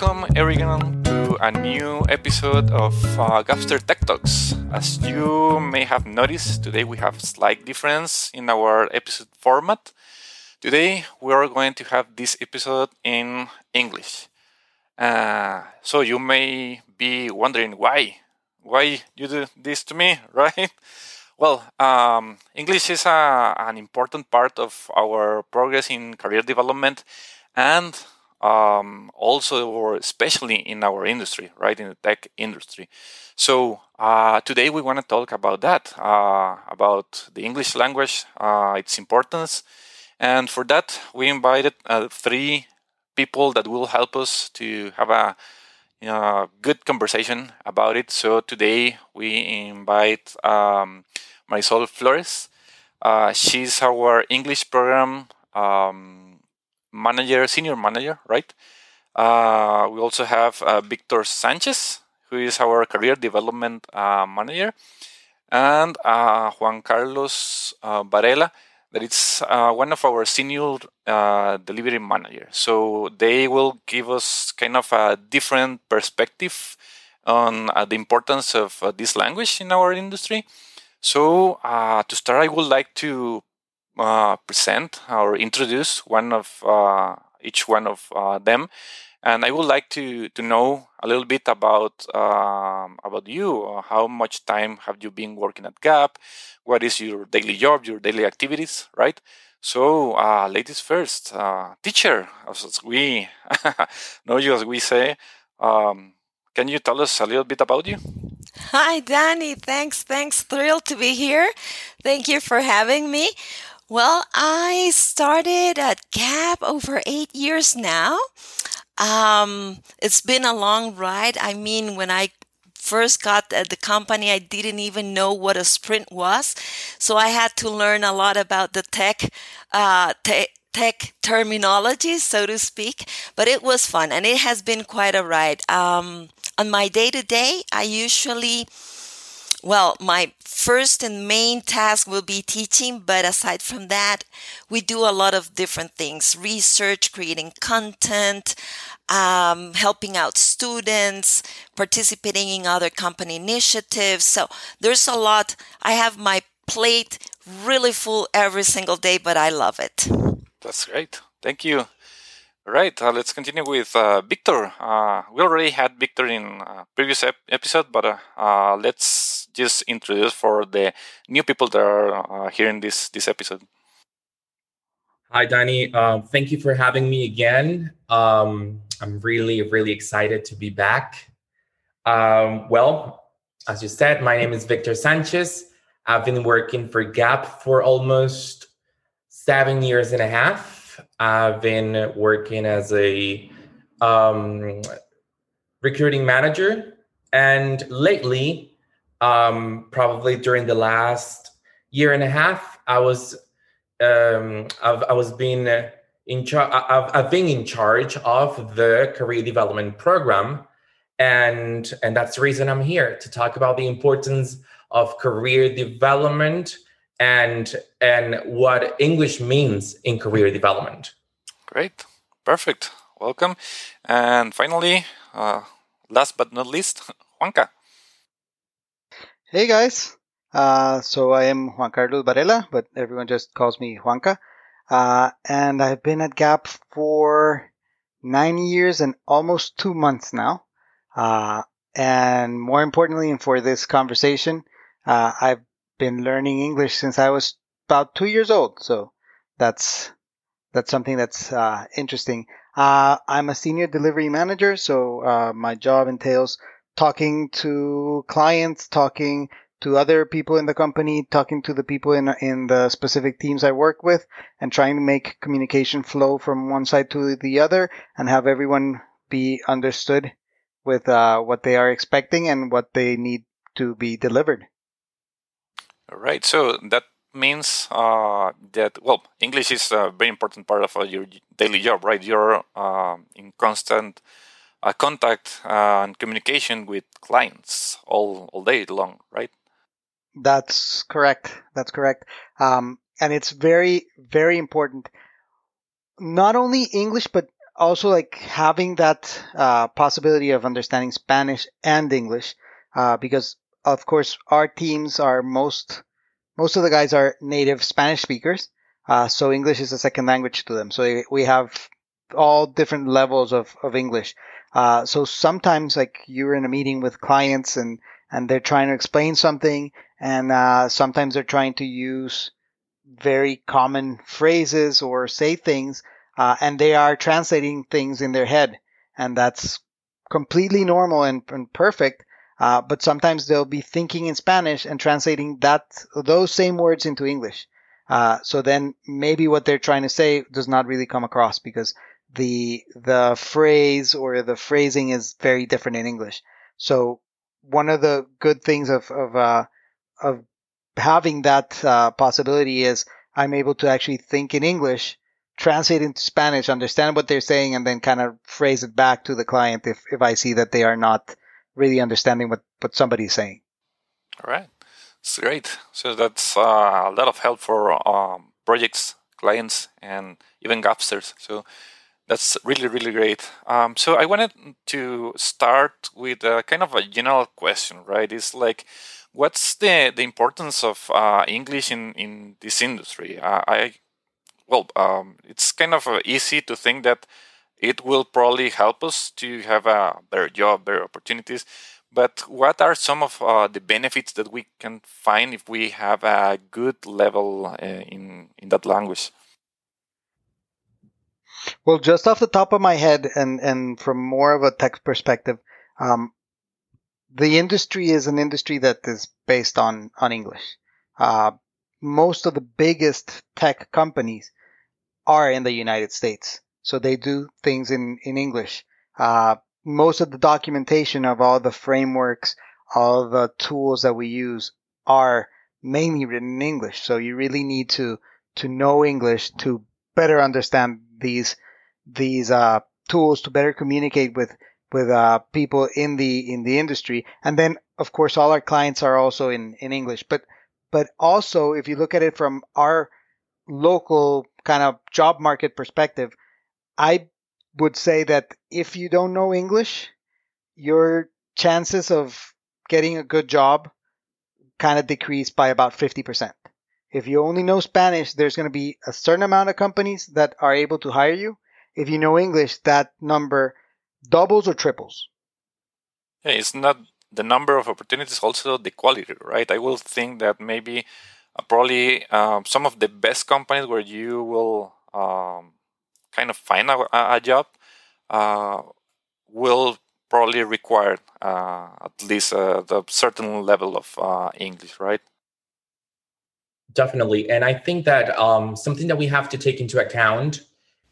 welcome everyone to a new episode of uh, Gapster Tech Talks. As you may have noticed, today we have slight difference in our episode format. Today we are going to have this episode in English. Uh, so you may be wondering why, why you do this to me, right? Well, um, English is a, an important part of our progress in career development and um, also or especially in our industry, right, in the tech industry. So uh, today we want to talk about that, uh, about the English language, uh, its importance, and for that we invited uh, three people that will help us to have a you know, good conversation about it. So today we invite um, Marisol Flores. Uh, she's our English program. Um, manager, senior manager, right? Uh, we also have uh, Victor Sanchez, who is our career development uh, manager, and uh, Juan Carlos uh, Varela, that is uh, one of our senior delivery managers. So they will give us kind of a different perspective on the importance of this language in our industry. So to start, I would like to uh, present or introduce one of uh, each one of uh, them, and I would like to to know a little bit about um, about you. How much time have you been working at Gap? What is your daily job, your daily activities, right? So, uh, ladies first, uh, teacher, as we know you as we say, um, can you tell us a little bit about you? Hi, Danny. Thanks. Thanks. Thrilled to be here. Thank you for having me. Well, I started at Gap over eight years now. Um, it's been a long ride. I mean, when I first got at the company, I didn't even know what a sprint was. So I had to learn a lot about the tech, uh, te- tech terminology, so to speak. But it was fun and it has been quite a ride. Um, on my day to day, I usually well, my first and main task will be teaching, but aside from that, we do a lot of different things research, creating content, um, helping out students, participating in other company initiatives. So there's a lot. I have my plate really full every single day, but I love it. That's great. Thank you. Right, uh, let's continue with uh, Victor. Uh, we already had Victor in previous ep- episode, but uh, uh, let's just introduce for the new people that are uh, hearing this this episode. Hi, Danny. Um, thank you for having me again. Um, I'm really, really excited to be back. Um, well, as you said, my name is Victor Sanchez. I've been working for Gap for almost seven years and a half. I've been working as a um, recruiting manager, and lately, um, probably during the last year and a half, I was um, I've, I was being in charge. I've, I've been in charge of the career development program, and and that's the reason I'm here to talk about the importance of career development and and what English means in career development. Great, perfect. Welcome, and finally, uh, last but not least, Juanca. Hey guys, uh, so I am Juan Carlos Varela, but everyone just calls me Juanca, uh, and I've been at Gap for nine years and almost two months now. Uh, and more importantly, and for this conversation, uh, I've been learning English since I was about two years old. So that's that's something that's uh, interesting. Uh, I'm a senior delivery manager, so uh, my job entails talking to clients, talking to other people in the company, talking to the people in in the specific teams I work with, and trying to make communication flow from one side to the other, and have everyone be understood with uh, what they are expecting and what they need to be delivered. Right. So that means uh, that well, English is a very important part of uh, your daily job, right? You're uh, in constant uh, contact and communication with clients all all day long, right? That's correct. That's correct. Um, and it's very very important. Not only English, but also like having that uh, possibility of understanding Spanish and English, uh, because of course our teams are most most of the guys are native Spanish speakers, uh, so English is a second language to them. So we have all different levels of of English. Uh, so sometimes like you're in a meeting with clients and and they're trying to explain something, and uh, sometimes they're trying to use very common phrases or say things uh, and they are translating things in their head, and that's completely normal and, and perfect. Uh, but sometimes they'll be thinking in Spanish and translating that those same words into English. Uh, so then maybe what they're trying to say does not really come across because the the phrase or the phrasing is very different in English. So one of the good things of of uh, of having that uh, possibility is I'm able to actually think in English translate into Spanish, understand what they're saying, and then kind of phrase it back to the client if, if I see that they are not really understanding what, what somebody's saying. All right. It's great. So that's uh, a lot of help for um, projects, clients, and even Gapsters. So that's really, really great. Um, so I wanted to start with a kind of a general question, right? It's like, what's the, the importance of uh, English in, in this industry? Uh, I well, um, it's kind of uh, easy to think that it will probably help us to have a better job, better opportunities. But what are some of uh, the benefits that we can find if we have a good level uh, in in that language? Well, just off the top of my head, and and from more of a tech perspective, um, the industry is an industry that is based on on English. Uh, most of the biggest tech companies are in the United States. So they do things in, in English. Uh, most of the documentation of all the frameworks, all the tools that we use are mainly written in English. So you really need to, to know English to better understand these, these, uh, tools to better communicate with, with, uh, people in the, in the industry. And then, of course, all our clients are also in, in English, but, but also if you look at it from our local kind of job market perspective, I would say that if you don't know English, your chances of getting a good job kind of decrease by about 50%. If you only know Spanish, there's going to be a certain amount of companies that are able to hire you. If you know English, that number doubles or triples. Yeah, it's not the number of opportunities, also the quality, right? I will think that maybe uh, probably um, some of the best companies where you will um, kind of find a, a job uh, will probably require uh, at least a, a, certain level of uh, English, right? Definitely. And I think that um, something that we have to take into account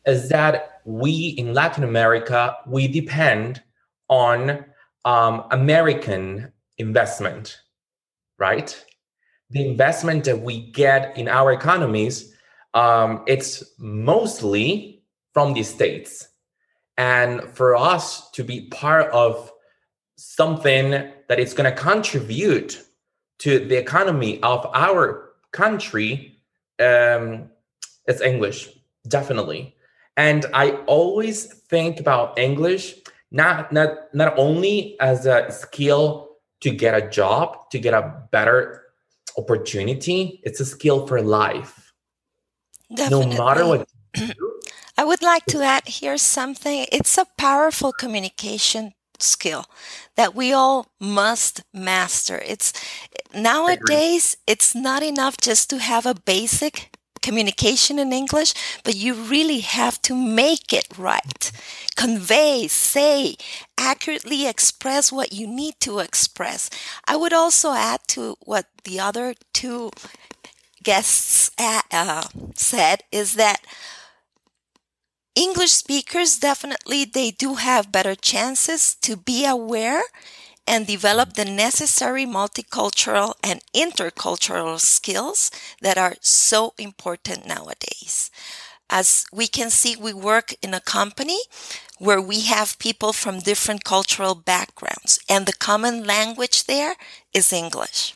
is that we in Latin America, we depend on um, American investment, right? the investment that we get in our economies, um, it's mostly from the states. And for us to be part of something that is going to contribute to the economy of our country, um, it's English, definitely. And I always think about English not not not only as a skill to get a job, to get a better opportunity, it's a skill for life. Definitely. No matter what I would like to add here something. It's a powerful communication skill that we all must master. It's nowadays it's not enough just to have a basic communication in English, but you really have to make it right. Convey, say, accurately express what you need to express. I would also add to what the other two guests uh, said is that English speakers definitely they do have better chances to be aware and develop the necessary multicultural and intercultural skills that are so important nowadays. As we can see, we work in a company where we have people from different cultural backgrounds, and the common language there is English.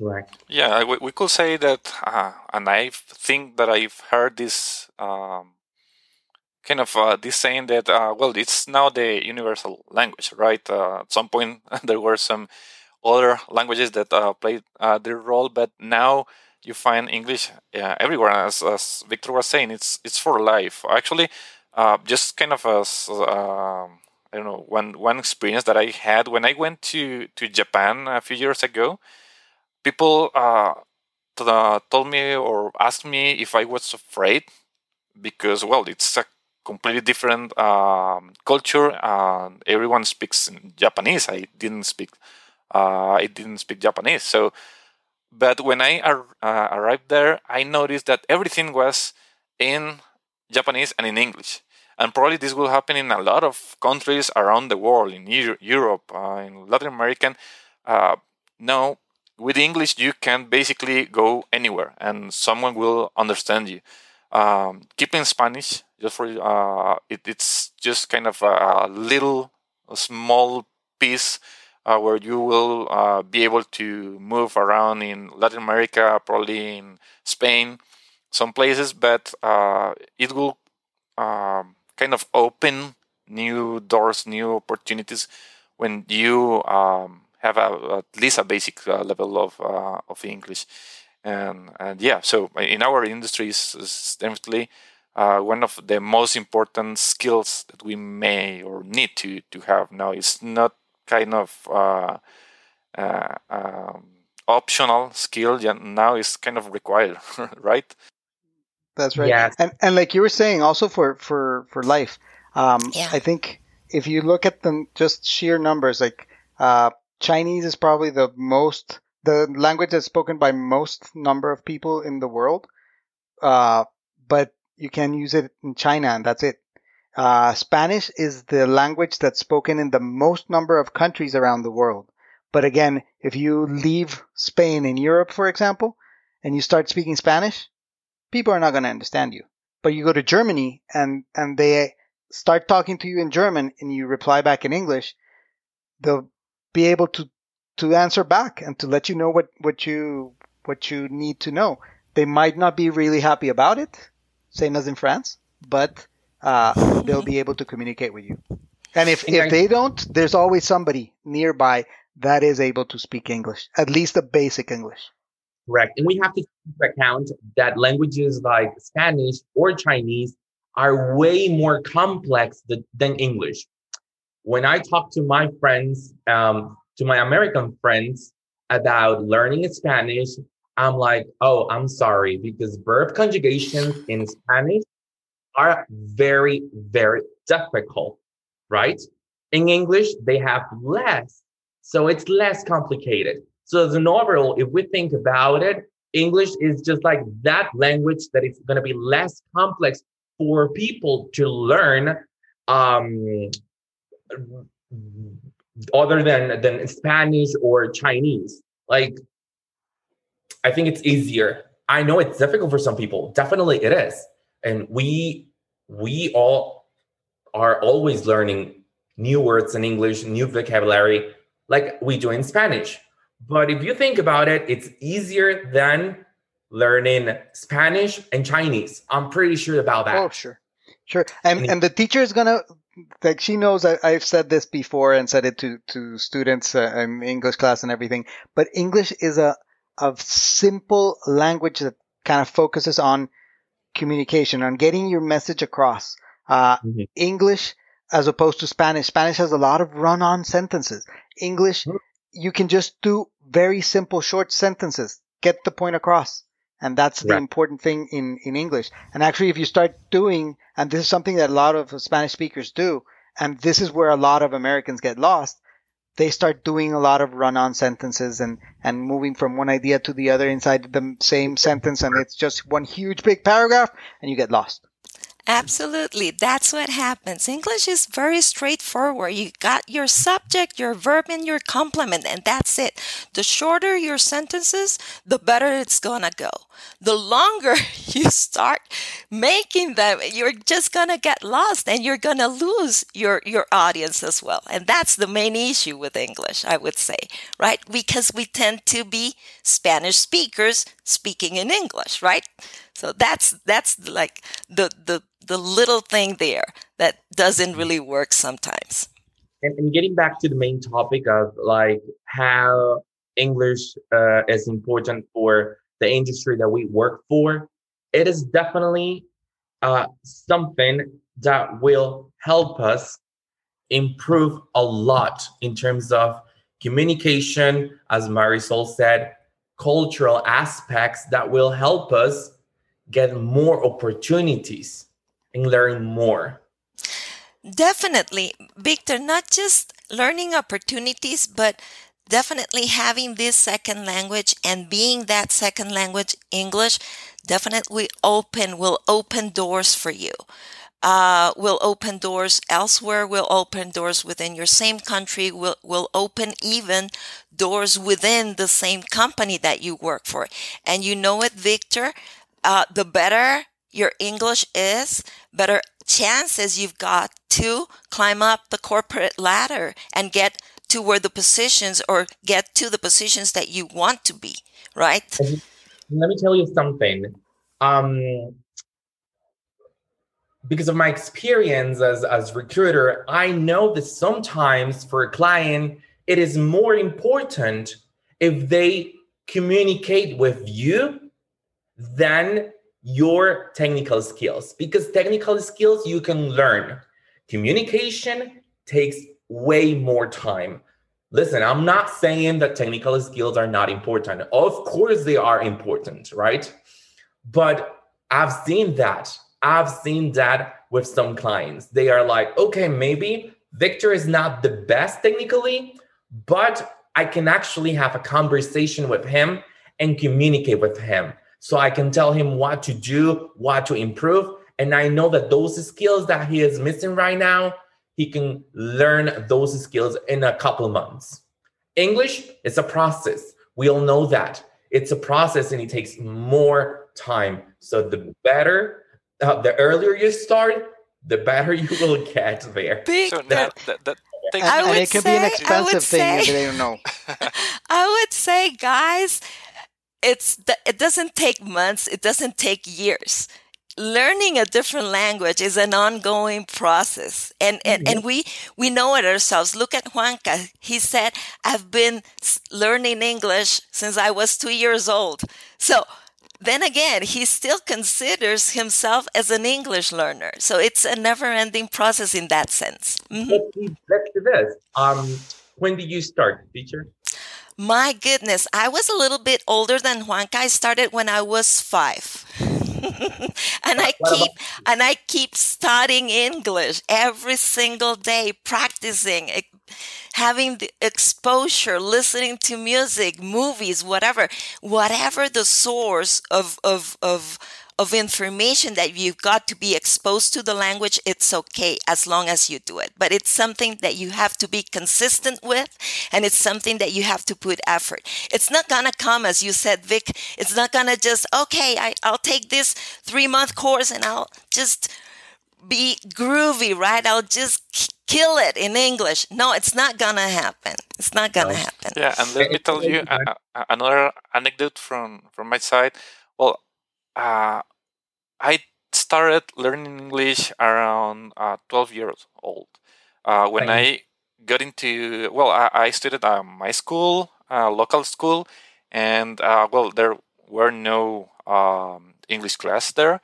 Right. Yeah, we, we could say that, uh, and I think that I've heard this um, kind of uh, this saying that uh, well, it's now the universal language, right? Uh, at some point, there were some other languages that uh, played uh, their role, but now you find English everywhere. As, as Victor was saying, it's it's for life. Actually, just kind of as um, I don't know one one experience that I had when I went to to Japan a few years ago. People told me or asked me if I was afraid because well, it's a completely different um, culture. and everyone speaks Japanese. I didn't speak. Uh, I didn't speak Japanese. So, but when I ar- uh, arrived there, I noticed that everything was in Japanese and in English. And probably this will happen in a lot of countries around the world, in Europe, uh, in Latin American. Uh, no, with English you can basically go anywhere, and someone will understand you. Um, keeping Spanish just for uh, it, it's just kind of a, little a small piece uh, where you will uh, be able to move around in Latin America, probably in Spain, some places, but uh, it will um, kind of open new doors, new opportunities when you um, have a, at least a basic uh, level of uh, of English and and yeah so in our industry is definitely uh, one of the most important skills that we may or need to to have now it's not kind of uh, uh, um, optional skill yeah, now is kind of required right that's right yes. and and like you were saying also for for for life um, yeah. i think if you look at them just sheer numbers like uh, chinese is probably the most the language that's spoken by most number of people in the world. Uh, but you can use it in China and that's it. Uh, Spanish is the language that's spoken in the most number of countries around the world. But again, if you leave Spain in Europe, for example, and you start speaking Spanish, people are not going to understand you. But you go to Germany and, and they start talking to you in German and you reply back in English, they'll be able to to answer back and to let you know what, what you what you need to know. They might not be really happy about it, same as in France, but uh, they'll be able to communicate with you. And if, if they don't, there's always somebody nearby that is able to speak English, at least a basic English. Correct. And we have to take into account that languages like Spanish or Chinese are way more complex than, than English. When I talk to my friends, um, to my American friends about learning Spanish, I'm like, oh, I'm sorry, because verb conjugations in Spanish are very, very difficult, right? In English, they have less. So it's less complicated. So as an overall, if we think about it, English is just like that language that is going to be less complex for people to learn um, other than than Spanish or Chinese. Like, I think it's easier. I know it's difficult for some people. Definitely, it is, and we we all are always learning new words in English, new vocabulary, like we do in Spanish. But if you think about it, it's easier than learning Spanish and Chinese. I'm pretty sure about that. Oh, sure. Sure. And and the teacher is gonna like she knows I, have said this before and said it to to students uh, in English class and everything. But English is a a simple language that kind of focuses on communication, on getting your message across. Uh, mm-hmm. English, as opposed to Spanish, Spanish has a lot of run-on sentences. English, mm-hmm. you can just do very simple, short sentences, get the point across. And that's the right. important thing in, in English. And actually, if you start doing, and this is something that a lot of Spanish speakers do, and this is where a lot of Americans get lost, they start doing a lot of run-on sentences and, and moving from one idea to the other inside the same sentence. And it's just one huge big paragraph and you get lost. Absolutely. That's what happens. English is very straightforward. You got your subject, your verb, and your complement, and that's it. The shorter your sentences, the better it's gonna go. The longer you start making them, you're just gonna get lost and you're gonna lose your, your audience as well. And that's the main issue with English, I would say, right? Because we tend to be Spanish speakers speaking in English, right? So that's that's like the the the little thing there that doesn't really work sometimes. And, and getting back to the main topic of like how English uh, is important for the industry that we work for, it is definitely uh, something that will help us improve a lot in terms of communication, as Marisol said, cultural aspects that will help us get more opportunities and learn more. Definitely, Victor, not just learning opportunities, but definitely having this second language and being that second language English definitely open will open doors for you uh, will open doors elsewhere, will open doors within your same country, will, will open even doors within the same company that you work for. And you know it, Victor, uh, the better your English is, better chances you've got to climb up the corporate ladder and get to where the positions or get to the positions that you want to be, right? Let me tell you something. Um, because of my experience as as recruiter i know that sometimes for a client it is more important if they communicate with you than your technical skills. Because technical skills you can learn. Communication takes way more time. Listen i'm not saying that technical skills are not important. Of course they are important right? But i've seen that. I've seen that with some clients. They are like, okay, maybe Victor is not the best technically, but I can actually have a conversation with him and communicate with him. So I can tell him what to do, what to improve. And I know that those skills that he is missing right now, he can learn those skills in a couple months. English is a process. We all know that. It's a process and it takes more time. So the better uh, the earlier you start, the better you will get there. Big So that, that, that takes And, I and would it can be an say- expensive would thing if they don't know. I would say, guys, it's it doesn't take months, it doesn't take years. Learning a different language is an ongoing process, and and, and we we know it ourselves. Look at Juanca; he said, "I've been learning English since I was two years old." So then again, he still considers himself as an English learner. So it's a never-ending process in that sense. Mhm. Let's do, let's do this. Um, when did you start, teacher? My goodness, I was a little bit older than Juanca. I started when I was five. and I keep and I keep studying English every single day, practicing, having the exposure, listening to music, movies, whatever, whatever the source of of of of information that you've got to be exposed to the language, it's okay as long as you do it. But it's something that you have to be consistent with, and it's something that you have to put effort. It's not gonna come, as you said, Vic. It's not gonna just, okay, I, I'll take this three month course and I'll just be groovy, right? I'll just k- kill it in English. No, it's not gonna happen. It's not gonna No. happen. Yeah, and let me tell you a, a, another anecdote from from my side. Well, uh, I started learning English around uh, 12 years old. Uh, when I got into well, I, I studied at my school, uh, local school, and uh, well, there were no um, English class there.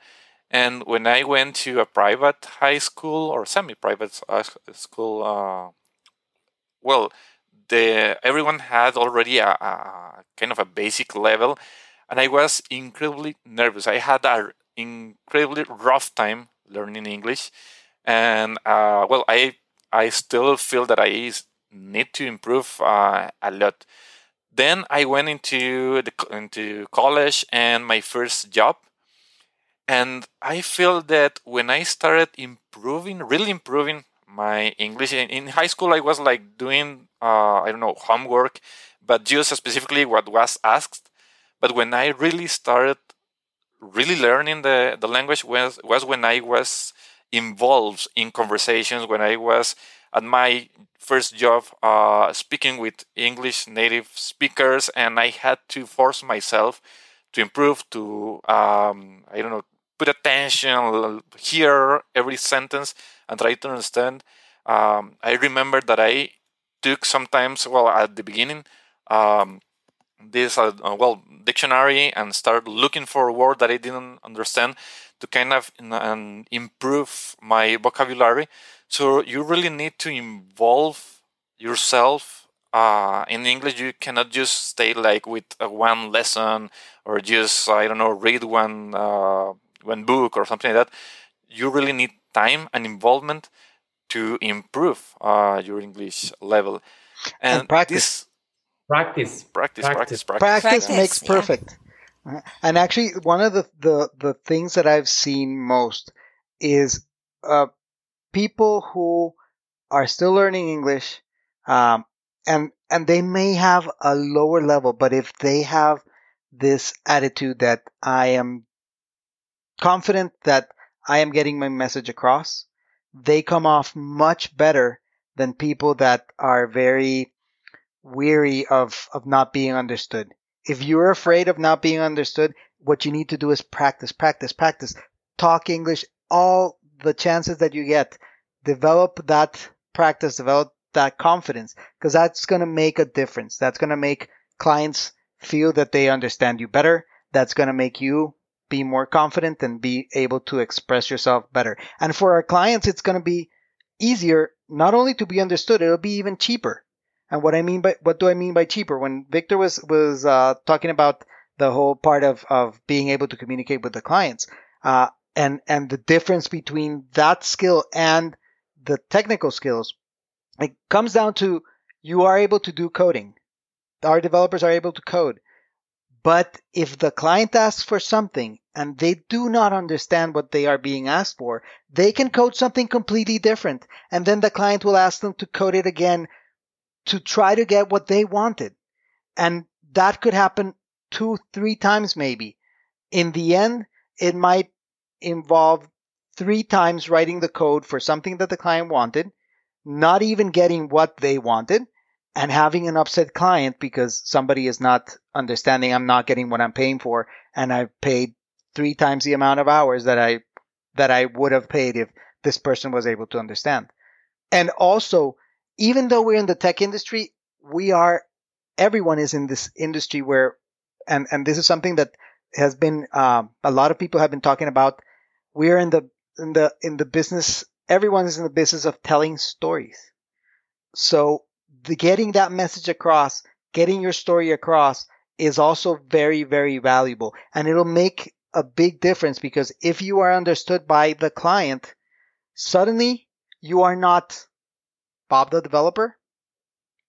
And when I went to a private high school or semi-private uh, school, uh, well, the everyone had already a, a kind of a basic level, and I was incredibly nervous. I had an incredibly rough time learning English, and uh, well, I I still feel that I need to improve uh, a lot. Then I went into the into college and my first job, and I feel that when I started improving, really improving my English in, high school, I was like doing uh, I don't know homework, but just specifically what was asked. But when I really started really learning the, the language was, was when I was involved in conversations, when I was at my first job uh, speaking with English native speakers, and I had to force myself to improve, to um, I don't know, put attention, hear every sentence, and try to understand. Um, I remember that I took sometimes, well, at the beginning, um, this uh, well dictionary and start looking for a word that I didn't understand to kind of um, improve my vocabulary. So you really need to involve yourself uh, in English. You cannot just stay like with uh, one lesson or just I don't know read one uh, one book or something like that. You really need time and involvement to improve uh, your English level and, and practice. This, practice. Practice, practice, practice. Practice, makes perfect. Yeah. And actually, one of the, the, the things that I've seen most is uh, people who are still learning English, um, and and they may have a lower level, but if they have this attitude that I am confident that I am getting my message across, they come off much better than people that are very weary of, of not being understood. If you're afraid of not being understood, what you need to do is practice, practice, practice. Talk English all the chances that you get. Develop that practice, develop that confidence, because that's going to make a difference. That's going to make clients feel that they understand you better. That's going to make you be more confident and be able to express yourself better. And for our clients, it's going to be easier not only to be understood, it'll be even cheaper. And what I mean by what do I mean by cheaper? When Victor was was uh, talking about the whole part of of being able to communicate with the clients, uh, and and the difference between that skill and the technical skills, it comes down to you are able to do coding. Our developers are able to code. But if the client asks for something and they do not understand what they are being asked for, they can code something completely different. And then the client will ask them to code it again to try to get what they wanted. And that could happen two, three times maybe. In the end, it might involve three times writing the code for something that the client wanted, not even getting what they wanted, and having an upset client because somebody is not understanding I'm not getting what I'm paying for and I've paid three times the amount of hours that I that I would have paid if this person was able to understand. And also, even though we're in the tech industry, we are everyone is in this industry where and and this is something that has been um, a lot of people have been talking about. We're in the in the in the business. Everyone is in the business of telling stories. So the getting that message across, getting your story across is also very, very valuable. And it'll make a big difference because if you are understood by the client, suddenly you are not Bob the developer,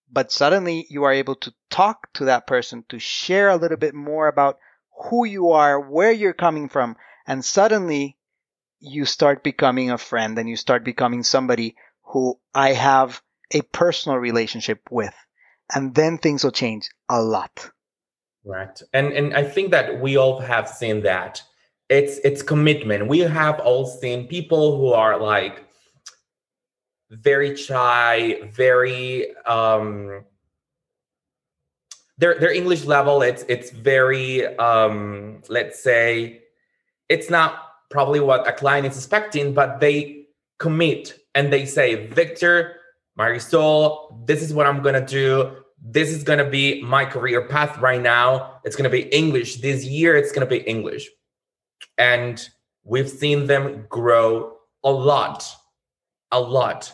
but suddenly you are able to talk to that person to share a little bit more about who you are, where you're coming from, and suddenly you start becoming a friend and you start becoming somebody who I have a personal relationship with. And then things will change a lot. Right. And and I think that we all have seen that. It's it's commitment. We have all seen people who are like very shy, very um their their English level it's it's very um let's say it's not probably what a client is expecting, but they commit and they say, Victor, Marisol, this is what I'm to do. This is to be my career path right now. It's to be English. This year, it's to be English. And we've seen them grow a lot, a lot.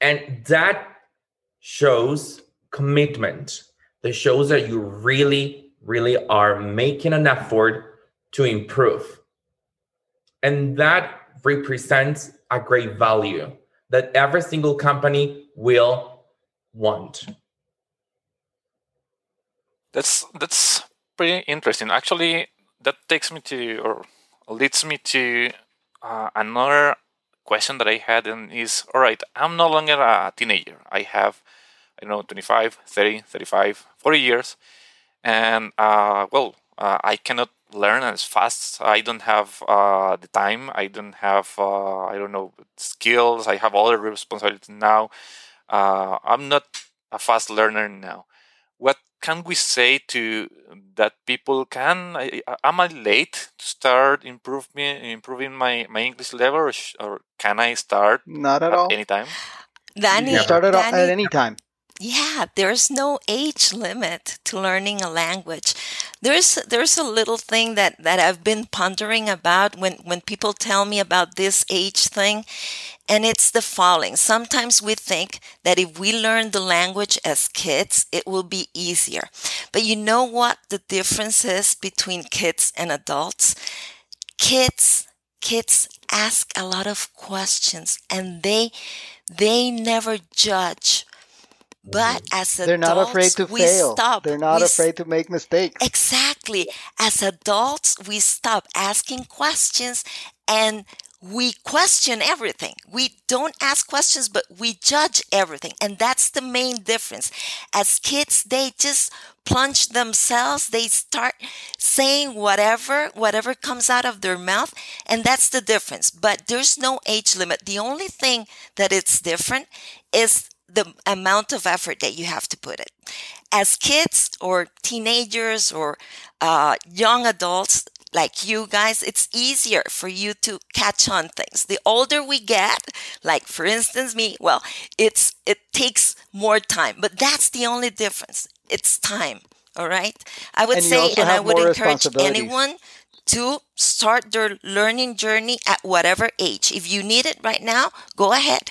And that shows commitment. That shows that you really, really are making an effort to improve. And that represents a great value that every single company will want. That's that's pretty interesting. Actually, that takes me to or leads me to uh, another question that I had and is all right, I'm no longer a teenager. I have I don't know 25, 30, 35, 40 years and uh, well, uh, I cannot learn as fast. I don't have uh, the time. I don't have uh, I don't know skills. I have other responsibilities now. Uh, I'm not a fast learner now. What can we say to that people can am i late to start improving improving my my english level or, or can i start not at, at all. any time? Danny you start at, at any time yeah, there's no age limit to learning a language. There's there's a little thing that, that I've been pondering about when, when people tell me about this age thing, and it's the following. Sometimes we think that if we learn the language as kids, it will be easier. But you know what the difference is between kids and adults? Kids kids ask a lot of questions and they they never judge but mm-hmm. as adults, they're not afraid to we fail. stop. They're not we afraid to make mistakes. Exactly. As adults, we stop asking questions and we question everything. We don't ask questions, but we judge everything. And that's the main difference. As kids, they just plunge themselves. They start saying whatever, whatever comes out of their mouth. And that's the difference. But there's no age limit. The only thing that it's different is the amount of effort that you have to put it. As kids or teenagers or uh, young adults like you guys, it's easier for you to catch on things. The older we get, like for instance me, well, it's it takes more time, but that's the only difference. It's time. All right. I would and say, and I would encourage anyone to start their learning journey at whatever age. If you need it right now, go ahead.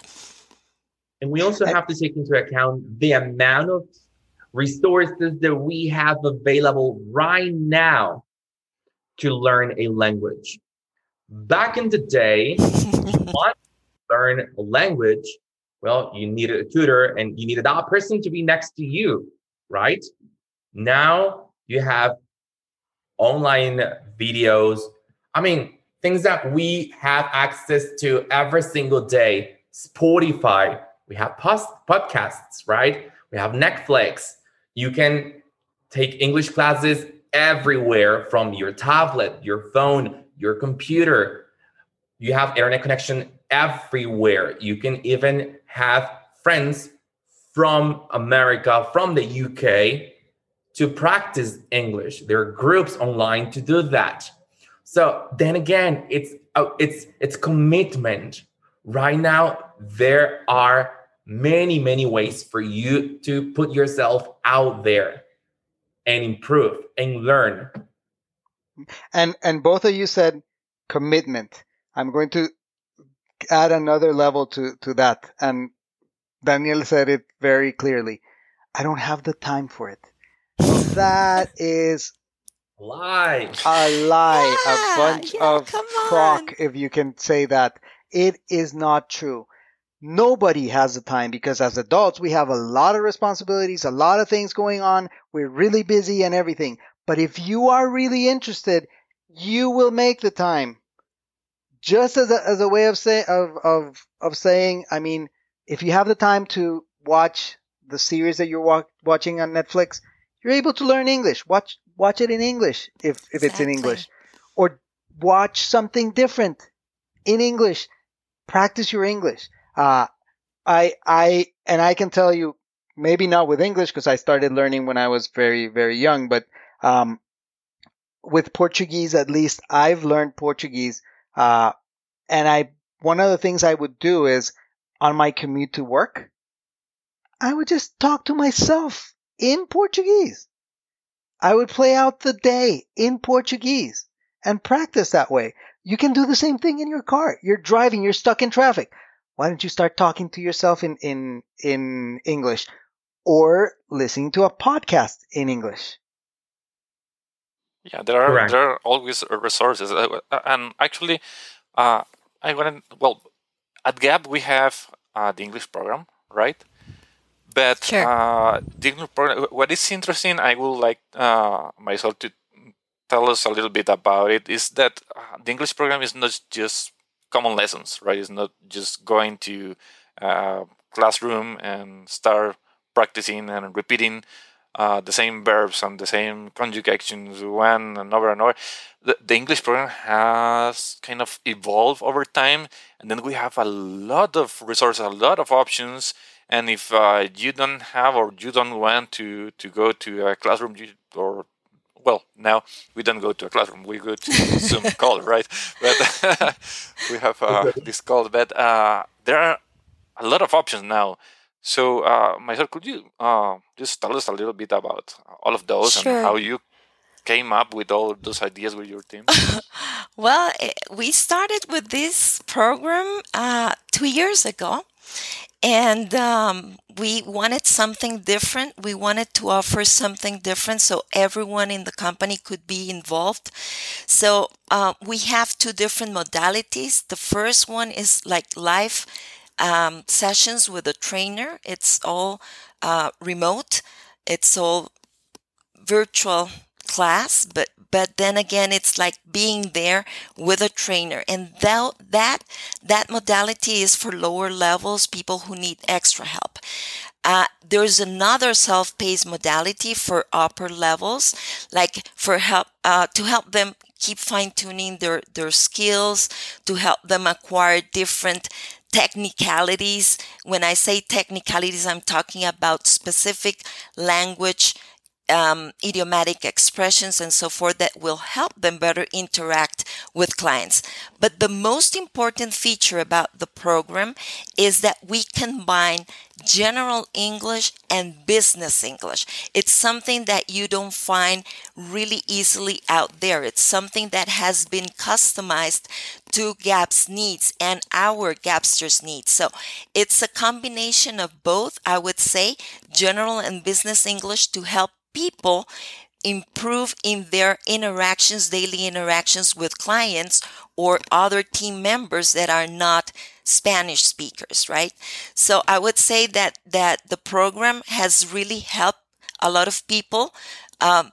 And we also have to take into account the amount of resources that we have available right now to learn a language. Back in the day, to learn a language, well, you needed a tutor and you needed that person to be next to you, right? Now you have online videos. I mean, things that we have access to every single day. Spotify, we have post- podcasts, right? We have Netflix. You can take English classes everywhere from your tablet, your phone, your computer. You have internet connection everywhere. You can even have friends from America, from the UK to practice English. There are groups online to do that. So then again, it's uh, it's it's commitment. Right now, there are many, many ways for you to put yourself out there and improve and learn. And and both of you said commitment. I'm going to add another level to, to that. And Daniel said it very clearly. I don't have the time for it. That is lie. A lie. Yeah, a bunch yeah, of crock, if you can say that. It is not true nobody has the time because as adults, we have a lot of responsibilities, a lot of things going on. We're really busy and everything. But if you are really interested, you will make the time. Just as a, as a way of say of, of of saying, I mean, if you have the time to watch the series that you're wa- watching on Netflix, you're able to learn English. Watch watch it in English if if exactly. it's in English, or watch something different in English. Practice your English. Uh, I, I, and I can tell you, maybe not with English because I started learning when I was very, very young, but, um, with Portuguese, at least I've learned Portuguese. Uh, and I, one of the things I would do is on my commute to work, I would just talk to myself in Portuguese. I would play out the day in Portuguese and practice that way. You can do the same thing in your car. You're driving, you're stuck in traffic why don't you start talking to yourself in, in, in English or listening to a podcast in English? Yeah, there are Correct. there are always resources, uh, uh, and actually, uh, I want to well, at Gap we have uh, the English program, right? But sure. Uh, the English program, what is interesting, I would like uh, myself to tell us a little bit about it. Is that the English program is not just common lessons, right? It's not just going to uh, classroom and start practicing and repeating uh, the same verbs and the same conjugations one and over and over. The, the English program has kind of evolved over time, and then we have a lot of resources, a lot of options, And if uh, you don't have or you don't want to, to go to a classroom or well, now we don't go to a classroom, we go to Zoom call, right? But we have uh, this call. But uh, there are a lot of options now. So, uh, Marisol, could you uh, just tell us a little bit about all of those Sure. and how you came up with all those ideas with your team? Well, eh, we started with this program uh, two years ago, and um, we wanted something different. We wanted to offer something different so everyone in the company could be involved. So uh, we have two different modalities. The first one is like live um, sessions with a trainer, it's all uh, remote, it's all virtual class but but then again it's like being there with a trainer. And that that that modality is for lower levels people who need extra help. Uh, there's another self-paced modality for upper levels like for help uh, to help them keep fine-tuning their their skills to help them acquire different technicalities. When i say technicalities i'm talking about specific language um, idiomatic expressions and so forth that will help them better interact with clients. But the most important feature about the program is that we combine general English and business English. It's something that you don't find really easily out there. It's something that has been customized to GAP's needs and our Gapsters needs. So it's a combination of both, I would say, general and business English to help people improve in their interactions, daily interactions with clients or other team members that are not Spanish speakers, right? So I would say that that the program has really helped a lot of people um,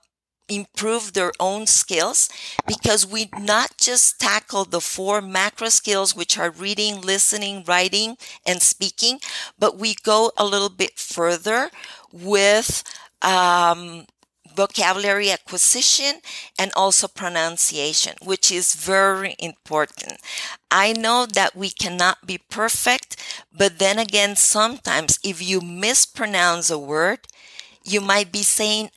improve their own skills because we not just tackle the four macro skills which are reading listening writing and speaking but we go a little bit further with um, vocabulary acquisition and also pronunciation, which is very important. I know that we cannot be perfect, but then again, sometimes if you mispronounce a word, you might be saying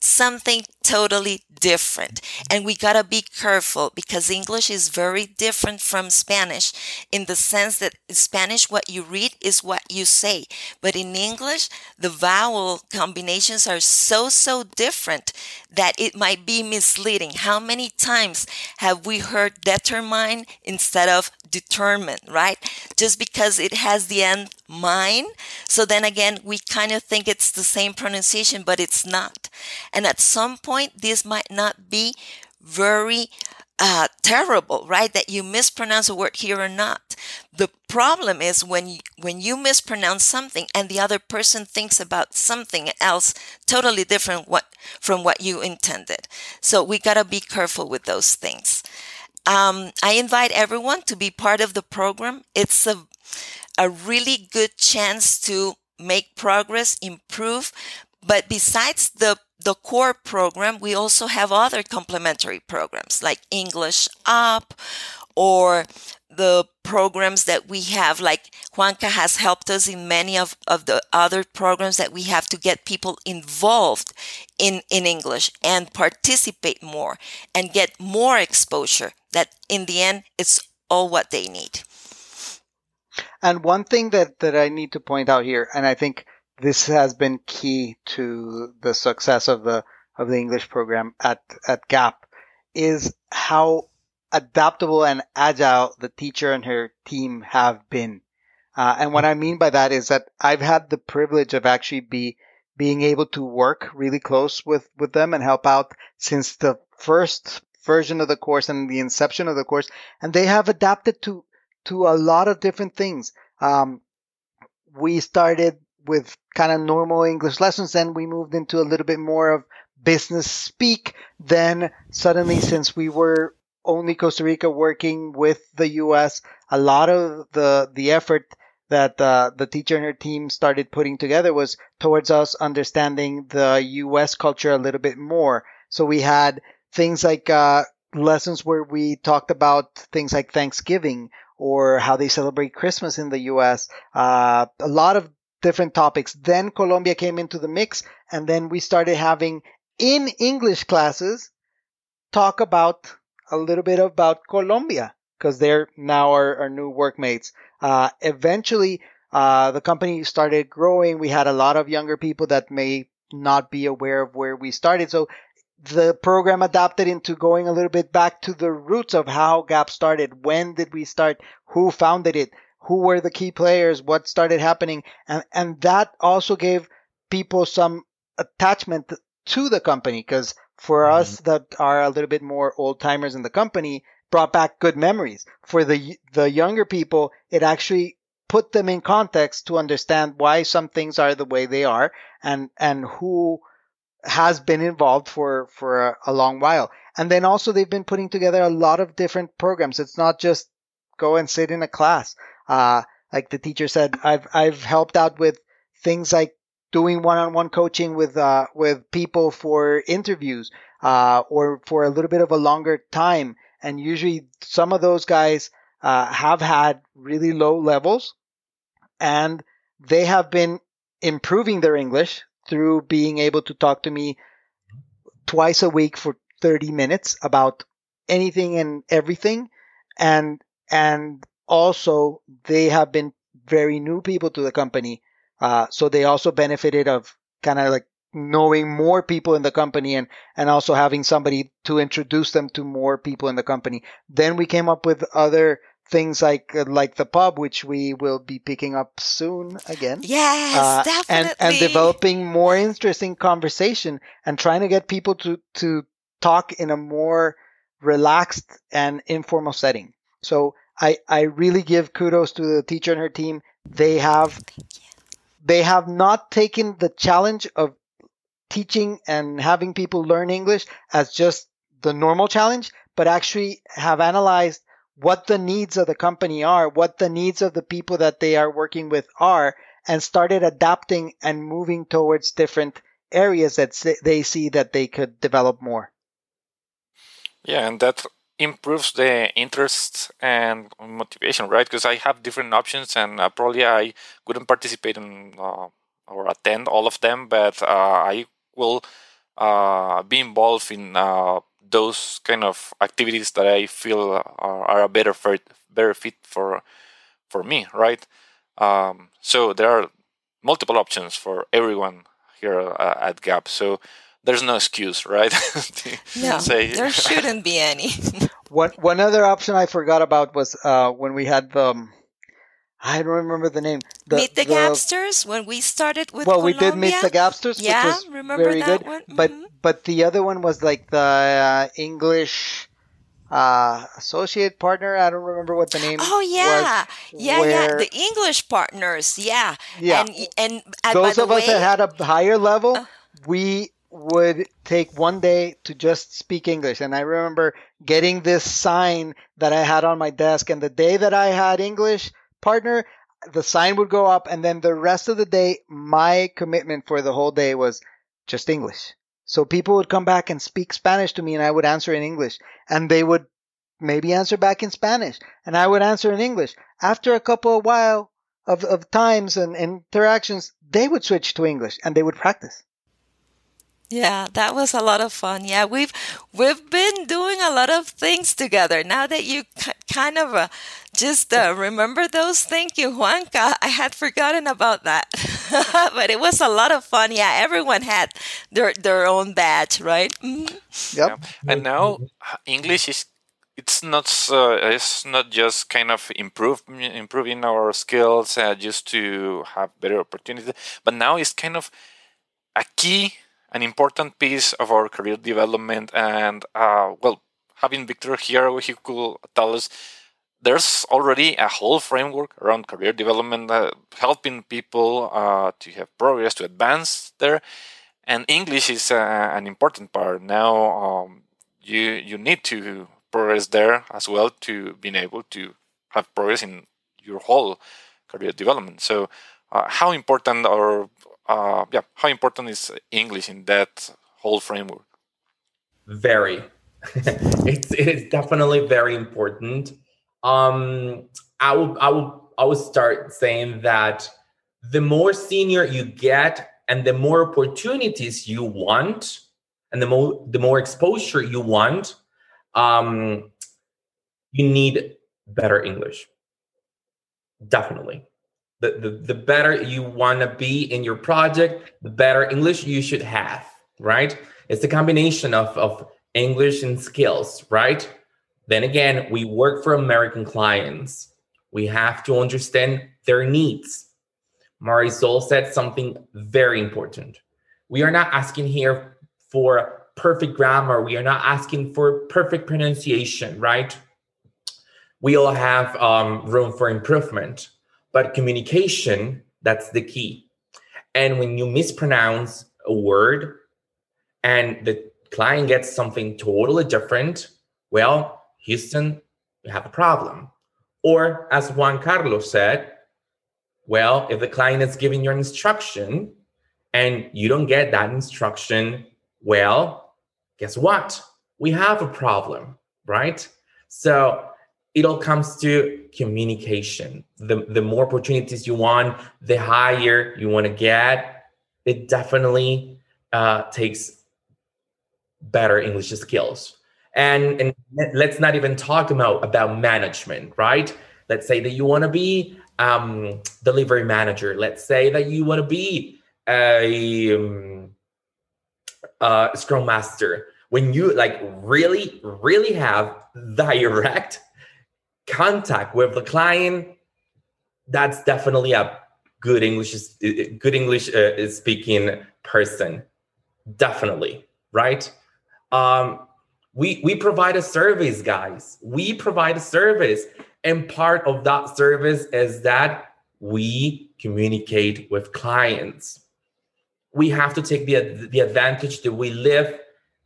something totally different. And we gotta be careful because English is very different from Spanish in the sense that in Spanish, what you read is what you say. But in English, the vowel combinations are so, so different that it might be misleading. How many times have we heard determine instead of determine, right? Just because it has the end mine. So then again, we kind of think it's the same pronunciation, but it's not. And at some point, this might not be very uh, terrible, right? That you mispronounce a word here or not. The problem is when you, when you mispronounce something and the other person thinks about something else totally different what from what you intended. So we gotta be careful with those things. Um, I invite everyone to be part of the program. It's a a really good chance to make progress, improve. But besides the the core program, we also have other complementary programs like English Up or the programs that we have, like Juanca has helped us in many of, of the other programs that we have to get people involved in, in English and participate more and get more exposure that in the end it's all what they need. And one thing that, that I need to point out here, and I think this has been key to the success of the of the English program at at Gap, is how adaptable and agile the teacher and her team have been. Uh, and what I mean by that is that I've had the privilege of actually be being able to work really close with with them and help out since the first version of the course and the inception of the course, and they have adapted to to a lot of different things. Um, we started with kind of normal English lessons, then we moved into a little bit more of business speak. Then suddenly, since we were only Costa Rica working with the U.S., a lot of the the effort that uh, the teacher and her team started putting together was towards us understanding the U.S. culture a little bit more. So we had things like uh, lessons where we talked about things like Thanksgiving or how they celebrate Christmas in the U.S. Uh, a lot of different topics. Then Colombia came into the mix, and then we started having in English classes talk about a little bit about Colombia because they're now our, our new workmates. Uh, eventually, uh, the company started growing. We had a lot of younger people that may not be aware of where we started. So the program adapted into going a little bit back to the roots of how Gap started. When did we start? Who founded it? Who were the key players? What started happening? And, and that also gave people some attachment to the company because for mm-hmm. us that are a little bit more old timers in the company, brought back good memories. For the the younger people, it actually put them in context to understand why some things are the way they are and and who has been involved for for a, a long while. And then also they've been putting together a lot of different programs. It's not just go and sit in a class. Uh, like the teacher said, I've I've helped out with things like doing one-on-one coaching with uh, with people for interviews uh, or for a little bit of a longer time. And usually, some of those guys uh, have had really low levels, and they have been improving their English through being able to talk to me twice a week for 30 minutes about anything and everything and and also they have been very new people to the company uh, so they also benefited of kind of like knowing more people in the company and, and also having somebody to introduce them to more people in the company. Then we came up with other things like uh, like the pub, which we will be picking up soon again. Yes, uh, definitely. And, and developing more interesting conversation and trying to get people to to talk in a more relaxed and informal setting. So I I really give kudos to the teacher and her team. They have they have not taken the challenge of teaching and having people learn English as just the normal challenge, but actually have analyzed what the needs of the company are, what the needs of the people that they are working with are, and started adapting and moving towards different areas that they see that they could develop more. Yeah, and that improves the interest and motivation, right? Because I have different options, and uh, probably I couldn't participate in uh, or attend all of them, but uh, I will uh, be involved in uh, those kind of activities that I feel are, are a better fit, better fit for for me, right? Um, so there are multiple options for everyone here uh, at Gap. So there's no excuse, right? no, say, there shouldn't be any. one one other option I forgot about was uh, when we had the. Um, I don't remember the name. The, meet the, the, Gapsters when we started with. Well, Colombia. we did meet the Gapsters, yeah, which was remember very that good. One? Mm-hmm. But but the other one was like the uh, English uh, associate partner. I don't remember what the name. Oh yeah, was, yeah, where, yeah. The English partners. Yeah, yeah. And and those of way, us that had a higher level, uh, we would take one day to just speak English. And I remember getting this sign that I had on my desk. And the day that I had English partner, the sign would go up. And then the rest of the day, my commitment for the whole day was just English. So people would come back and speak Spanish to me and I would answer in English. And they would maybe answer back in Spanish and I would answer in English. After a couple of while of, of times and, and interactions, they would switch to English and they would practice. Yeah, that was a lot of fun. Yeah, we've we've been doing a lot of things together. Now that you kind of uh, just uh, remember those, thank you, Juanca. I had forgotten about that, but it was a lot of fun. Yeah, everyone had their their own badge, right? Mm-hmm. Yep. Yeah. And now English is it's not uh, it's not just kind of improve improving our skills uh, just to have better opportunities, but now it's kind of a key an important piece of our career development. And uh, well, having Victor here, he could tell us there's already a whole framework around career development, uh, helping people uh, to have progress, to advance there. And English is uh, an important part. Now, um, you you need to progress there as well to being able to have progress in your whole career development. So, uh, how important or uh, yeah, how important is English in that whole framework? Very. it's it is definitely very important. Um, I will I will I will start saying that the more senior you get and the more opportunities you want and the more the more exposure you want um, you need better english definitely the, the, the better you want to be in your project the better english you should have right it's a combination of, of english and skills right then again we work for american clients we have to understand their needs Marisol said something very important. We are not asking here for perfect grammar. We are not asking for perfect pronunciation, right? We all have um, room for improvement, but communication, that's the key. And when you mispronounce a word and the client gets something totally different, well, Houston, you have a problem. Or as Juan Carlos said, well, if the client is giving you an instruction and you don't get that instruction, well, guess what? We have a problem, right? So it all comes to communication. The, the more opportunities you want, the higher you want to get. It definitely uh, takes better English skills. And, and let's not even talk about, about management, right? Let's say that you want to be um, delivery manager. Let's say that you want to be a, um, a scrum master. When you like really, really have direct contact with the client, that's definitely a good English, good English uh, speaking person. Definitely, right? Um, we we provide a service, guys. We provide a service and part of that service is that we communicate with clients. We have to take the, the advantage that we live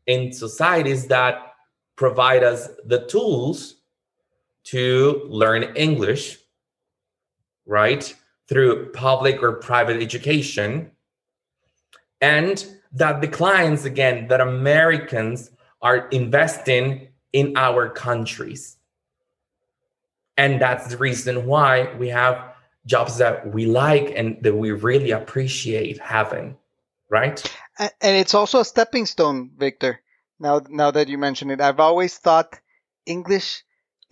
in societies that provide us the tools to learn English, right? Through public or private education. And that the clients, again, that Americans are investing in our countries and that's the reason why we have jobs that we like and that we really appreciate having right and it's also a stepping stone victor now now that you mention it i've always thought english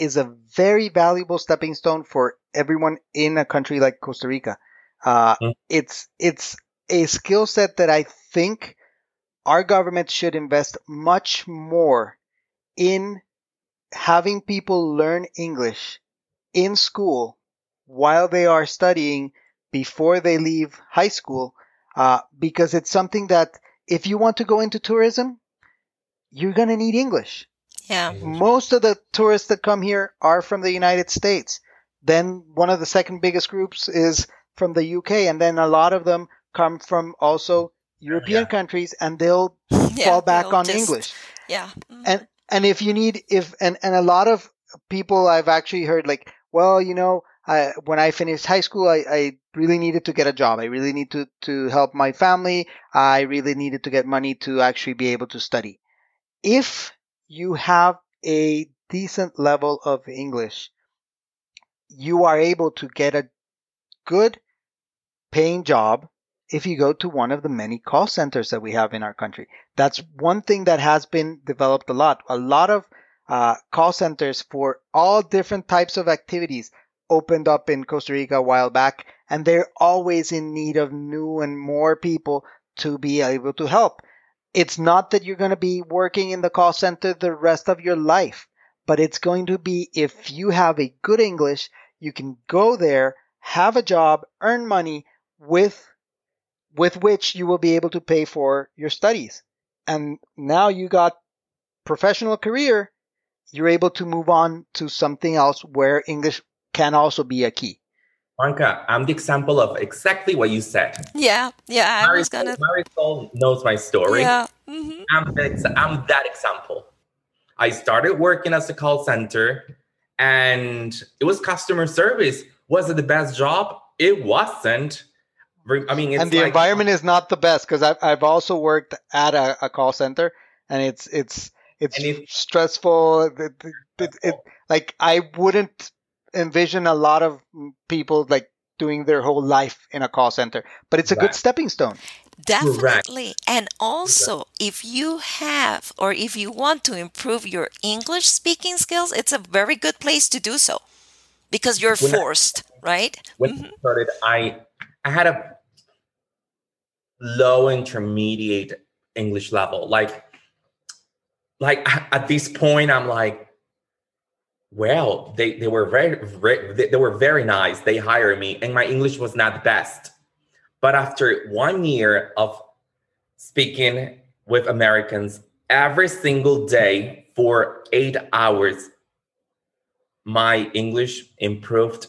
is a very valuable stepping stone for everyone in a country like costa rica uh, mm. it's it's a skill set that i think our government should invest much more in having people learn english in school while they are studying before they leave high school uh, because it's something that if you want to go into tourism, you're going to need English. Yeah. Most of the tourists that come here are from the United States. Then one of the second biggest groups is from the UK, and then a lot of them come from also European yeah. countries, and they'll yeah, fall back on just, English. Yeah. Mm-hmm. And and if you need if and and a lot of people I've actually heard like well, you know, I, when I finished high school, I, I really needed to get a job. I really need to, to help my family. I really needed to get money to actually be able to study. If you have a decent level of English, you are able to get a good paying job if you go to one of the many call centers that we have in our country. That's one thing that has been developed a lot. A lot of uh, call centers for all different types of activities opened up in Costa Rica a while back, and they're always in need of new and more people to be able to help. It's not that you're going to be working in the call center the rest of your life, but it's going to be if you have a good English, you can go there, have a job, earn money with with which you will be able to pay for your studies. And now you got professional career you're able to move on to something else where English can also be a key. Juanca, I'm the example of exactly what you said. Yeah, yeah. I Marisol, was gonna. Marisol knows my story. Yeah. Mm-hmm. I'm, the, I'm that example. I started working as a call center, and it was customer service. Was it the best job? It wasn't. I mean, and the like, environment is not the best because I've I've also worked at a, a call center, and it's it's it's it, stressful. It, it, it, like I wouldn't envision a lot of people like doing their whole life in a call center, but it's a right. good stepping stone. Definitely. Correct. And also, if you have or if you want to improve your English speaking skills, it's a very good place to do so because you're when forced, I, right? When mm-hmm. I started, I I had a low intermediate English level. Like like at this point I'm like well, they, they were very, very they, they were very nice. They hired me and my English was not the best. But after one year of speaking with Americans every single day for eight hours, my English improved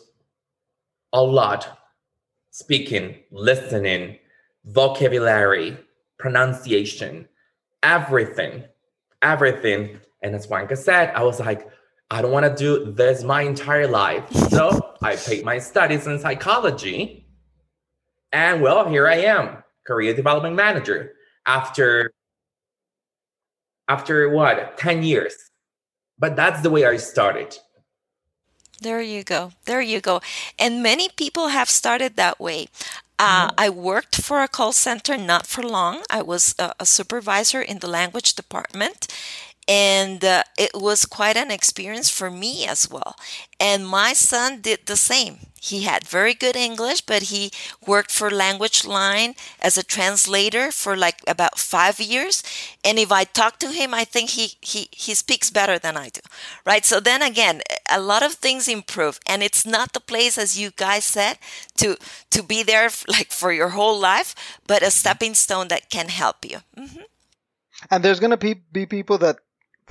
a lot. Speaking, listening, vocabulary, pronunciation, everything, everything. And as Juanca said, I was like, I don't want to do this my entire life. So I paid my studies in psychology. And well, here I am, career development manager after after what 10 years but that's the way i started there you go there you go and many people have started that way uh, mm-hmm. I worked for a call center not for long. I was a, a supervisor in the language department, and uh, it was quite an experience for me as well. And my son did the same. He had very good english but he worked for language line as a translator for like about five years. And if i talk to him i think he he, he speaks better than i do right? So then again a lot of things improve. And it's not the place as you guys said to to be there like for your whole life but a stepping stone that can help you. Mm-hmm. and there's going to be, be people that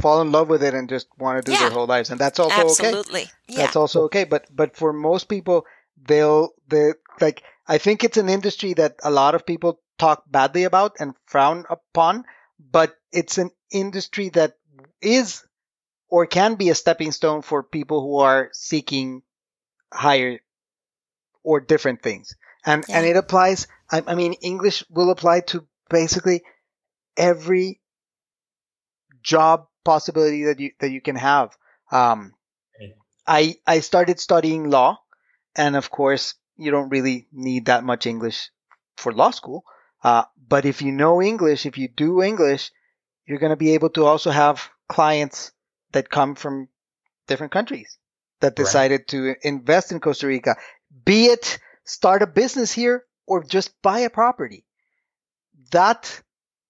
fall in love with it and just want to do yeah. their whole lives, and that's also Absolutely. okay. Yeah. That's also okay. But but for most people, they'll they like I think it's an industry that a lot of people talk badly about and frown upon, but it's an industry that is or can be a stepping stone for people who are seeking higher or different things. And yeah. and it applies. I, I mean, English will apply to basically every job possibility that you that you can have. Um, I I started studying law, and of course, you don't really need that much English for law school. Uh, but if you know English, if you do English, you're going to be able to also have clients that come from different countries that decided right. to invest in Costa Rica, be it start a business here or just buy a property. That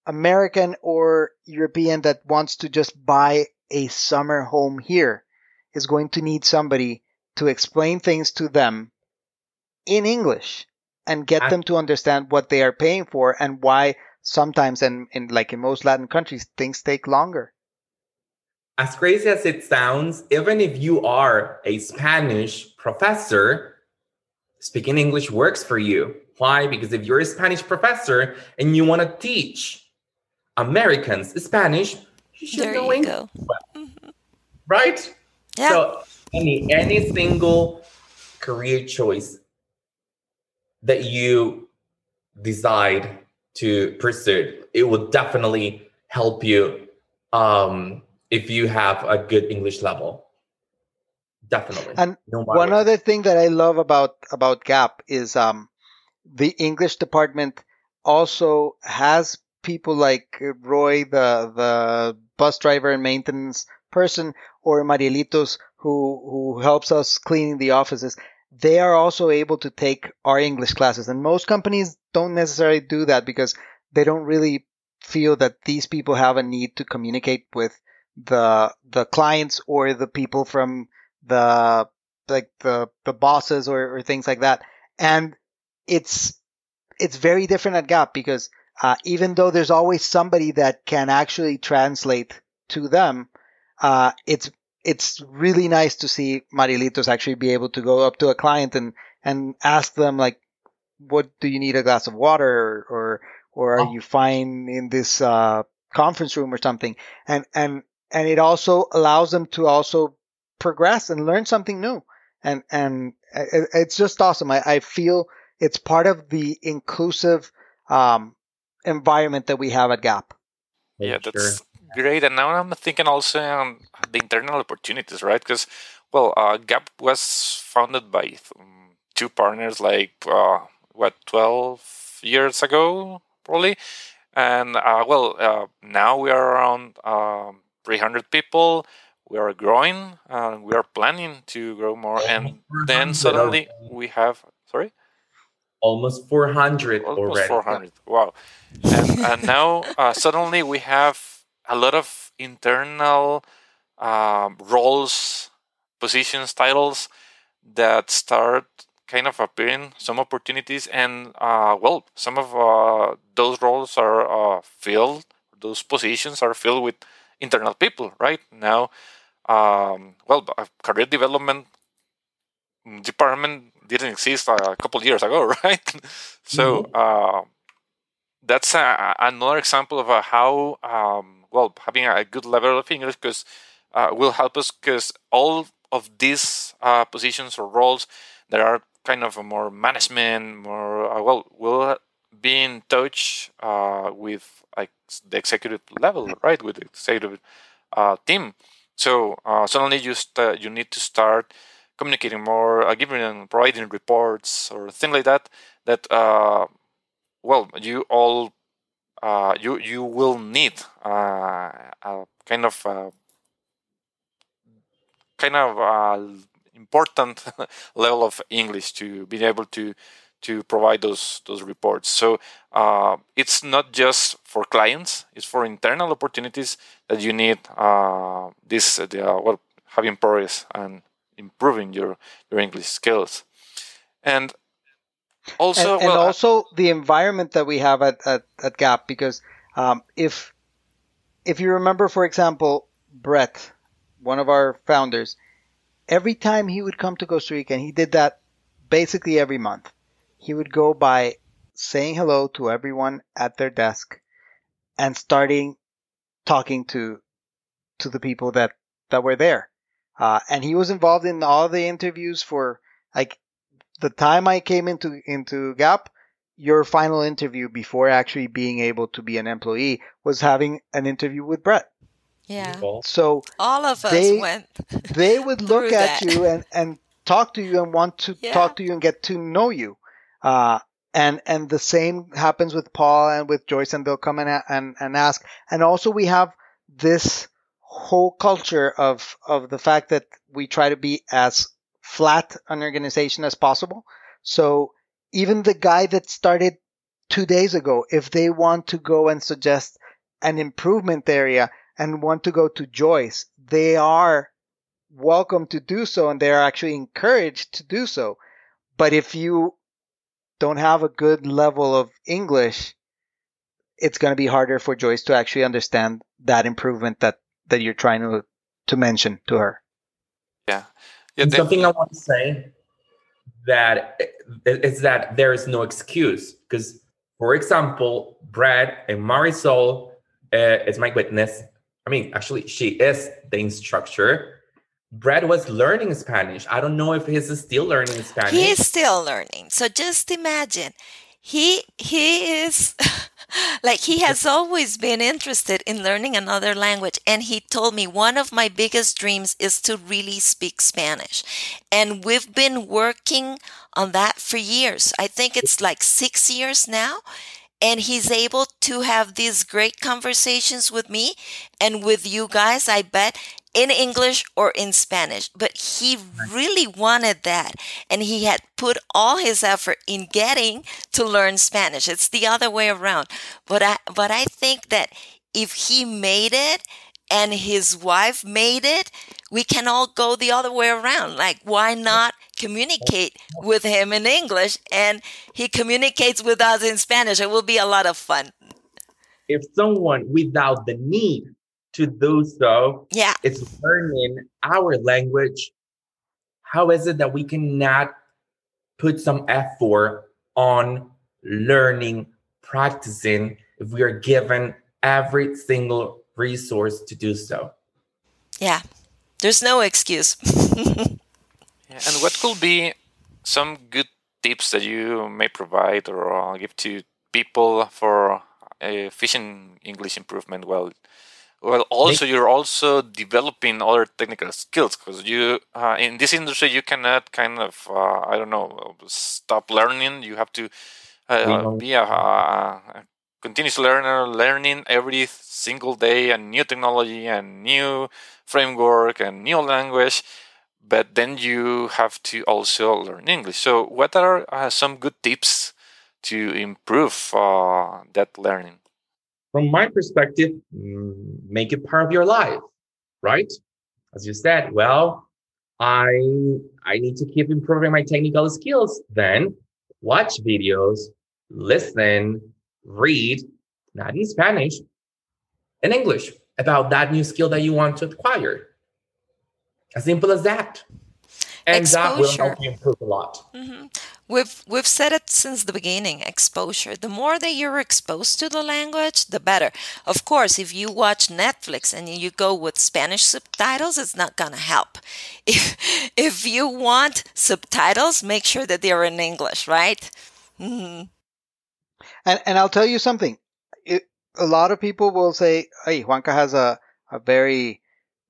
American or European that wants to just buy a summer home here is going to need somebody to explain things to them in English and get ah. them to understand what they are paying for and why sometimes and in like in most Latin countries things take longer. As crazy as it sounds, even if you are a Spanish professor, speaking English works for you. Why? Because if you're a Spanish professor and you want to teach Americans, Spanish, you should there know English. Mm-hmm. Right? Yeah. So any any single career choice that you decide to pursue, it will definitely help you um, if you have a good English level. Definitely. And no one other thing that I love about about Gap is um, the English department also has people like Roy, the the bus driver and maintenance person, or Marielitos, who who helps us cleaning the offices, they are also able to take our English classes. And most companies don't necessarily do that because they don't really feel that these people have a need to communicate with the the clients or the people from the like the the bosses or, or things like that. And it's it's very different at Gap because uh, even though there's always somebody that can actually translate to them, uh, it's it's really nice to see Marielitos actually be able to go up to a client and and ask them like, "What do you need a glass of water?" or or, or are oh. you fine in this uh, conference room or something? And and and it also allows them to also progress and learn something new. And and it's just awesome. I, I feel it's part of the inclusive um, environment that we have at Gap. Yeah, that's sure. great. And now I'm thinking also on the internal opportunities, right? Because, well, uh, Gap was founded by um, two partners like uh, what 12 years ago probably and uh, well uh, now we are around um, 300 people we are growing and we are planning to grow more and then suddenly we have sorry almost 400 almost already. 400 wow. And, and now uh, suddenly we have a lot of internal um, roles positions titles that start kind of appearing some opportunities and uh, well some of uh, those roles are uh, filled those positions are filled with internal people right? Now um, well a career development department didn't exist a couple years ago right? So uh, that's a, another example of uh, how um, well having a good level of english because uh, will help us because all of these uh, positions or roles that are kind of a more management, more uh, well, will be in touch uh, with like the executive level, right, with the executive uh, team. So uh, suddenly you st- you need to start communicating more, uh, giving providing reports or things like that. That well, you all you you will need a kind of kind of uh, important level of English to be able to to provide those those reports. So uh, it's not just for clients; it's for internal opportunities that you need uh, this uh, well having progress and improving your your English skills, and also and, and well, also the environment that we have at at, at Gap because um, if if you remember, for example, Brett one of our founders, every time he would come to Costa Rica, and he did that basically every month, he would go by saying hello to everyone at their desk and starting talking to to the people that that were there. Uh, and he was involved in all the interviews for like the time I came into into Gap. Your final interview before actually being able to be an employee was having an interview with Brett. Yeah. So all of us they, went. they would look at that. you and, and talk to you and want to Yeah. talk to you and get to know you. Uh, and and the same happens with Paul and with Joyce, and they'll come and and and ask. And also we have this whole culture of of the fact that we try to be as flat an organization as possible. So even the guy that started two days ago, if they want to go and suggest an improvement area and want to go to Joyce, they are welcome to do so and they are actually encouraged to do so. But if you don't have a good level of English, it's going to be harder for Joyce to actually understand that improvement that, that you're trying to, to mention to her. yeah, And then- something I want to say that is that there is no excuse because, for example, Brad and Marisol uh, is my witness. I mean, actually, she is the instructor. Brad was learning Spanish. I don't know if he's still learning Spanish. He's still learning. So just imagine, he he is like he has always been interested in learning another language and he told me one of my biggest dreams is to really speak Spanish. And we've been working on that for years. I think it's like 6 years now. And he's able to have these great conversations with me and with you guys, I bet, in English or in Spanish. But he really wanted that. And he had put all his effort in getting to learn Spanish. It's the other way around. But I, but I think that if he made it and his wife made it, we can all go the other way around. Like, why not communicate with him in English and he communicates with us in Spanish? It will be a lot of fun. if someone without the need to do so Yeah. it's learning our language, how is it that we cannot put some effort on learning, practicing if we are given every single resource to do so? Yeah. There's no excuse. Yeah, and what could be some good tips that you may provide or uh, give to people for uh, efficient English improvement while Well, also you're also developing other technical skills because you uh, in this industry you cannot kind of uh, I don't know stop learning. You have to uh, be a, a, continuous learner, learning every single day and new technology and new framework and new language. But then you have to also learn English. So, what are uh, some good tips to improve uh, that learning? From my perspective, mm, make it part of your life, right? As you said, well, I I need to keep improving my technical skills. Then watch videos, listen, read, not in Spanish, in English about that new skill that you want to acquire. As simple as that. And Exposure. that will help you improve a lot. Mm-hmm. We've we've said it since the beginning, exposure. The more that you're exposed to the language, the better. Of course, if you watch Netflix and you go with Spanish subtitles, it's not going to help. If if you want subtitles, make sure that they're in English, right? Mm-hmm. And and I'll tell you something. It, a lot of people will say, "Hey, Juanca has a a very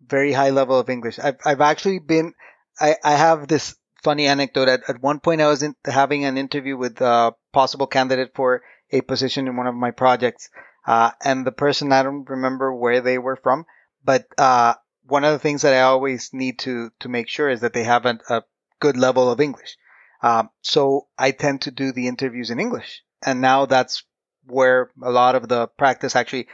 very high level of English." I've I've actually been I, I have this funny anecdote. At, at one point, I was in, having an interview with a possible candidate for a position in one of my projects. Uh, and the person, I don't remember where they were from, but, uh, one of the things that I always need to, to make sure is that they have a, a good level of English. Um, so I tend to do the interviews in English. And now that's where a lot of the practice actually,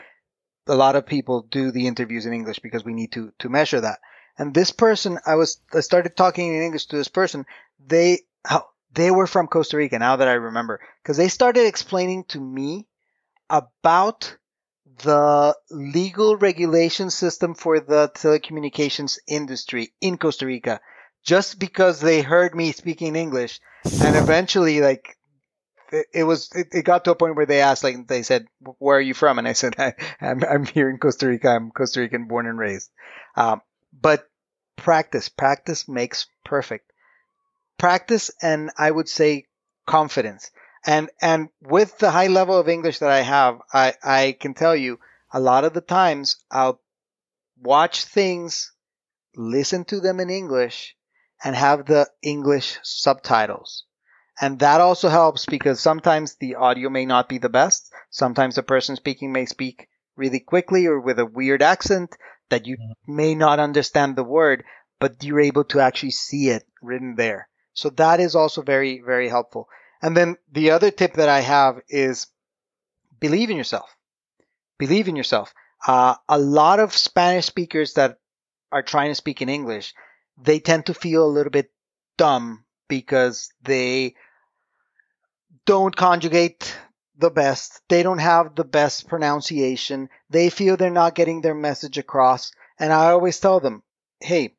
a lot of people do the interviews in English because we need to, to measure that. And this person, I was, I started talking in English to this person. They, how, they were from Costa Rica now that I remember, because they started explaining to me about the legal regulation system for the telecommunications industry in Costa Rica just because they heard me speaking English. And eventually, like, it, was, it, it, got to a point where they asked, like, they said, where are you from? And I said, I, am I'm, I'm here in Costa Rica. I'm Costa Rican born and raised. Um, but practice, practice makes perfect. Practice and I would say confidence. And, and with the high level of English that I have, I, I can tell you a lot of the times I'll watch things, listen to them in English and have the English subtitles. And that also helps because sometimes the audio may not be the best. Sometimes the person speaking may speak really quickly or with a weird accent that you may not understand the word, but you're able to actually see it written there. So that is also very, very helpful. And then the other tip that I have is believe in yourself. Believe in yourself. Uh, a lot of Spanish speakers that are trying to speak in English, they tend to feel a little bit dumb because they don't conjugate the best. They don't have the best pronunciation. They feel they're not getting their message across. And I always tell them, hey,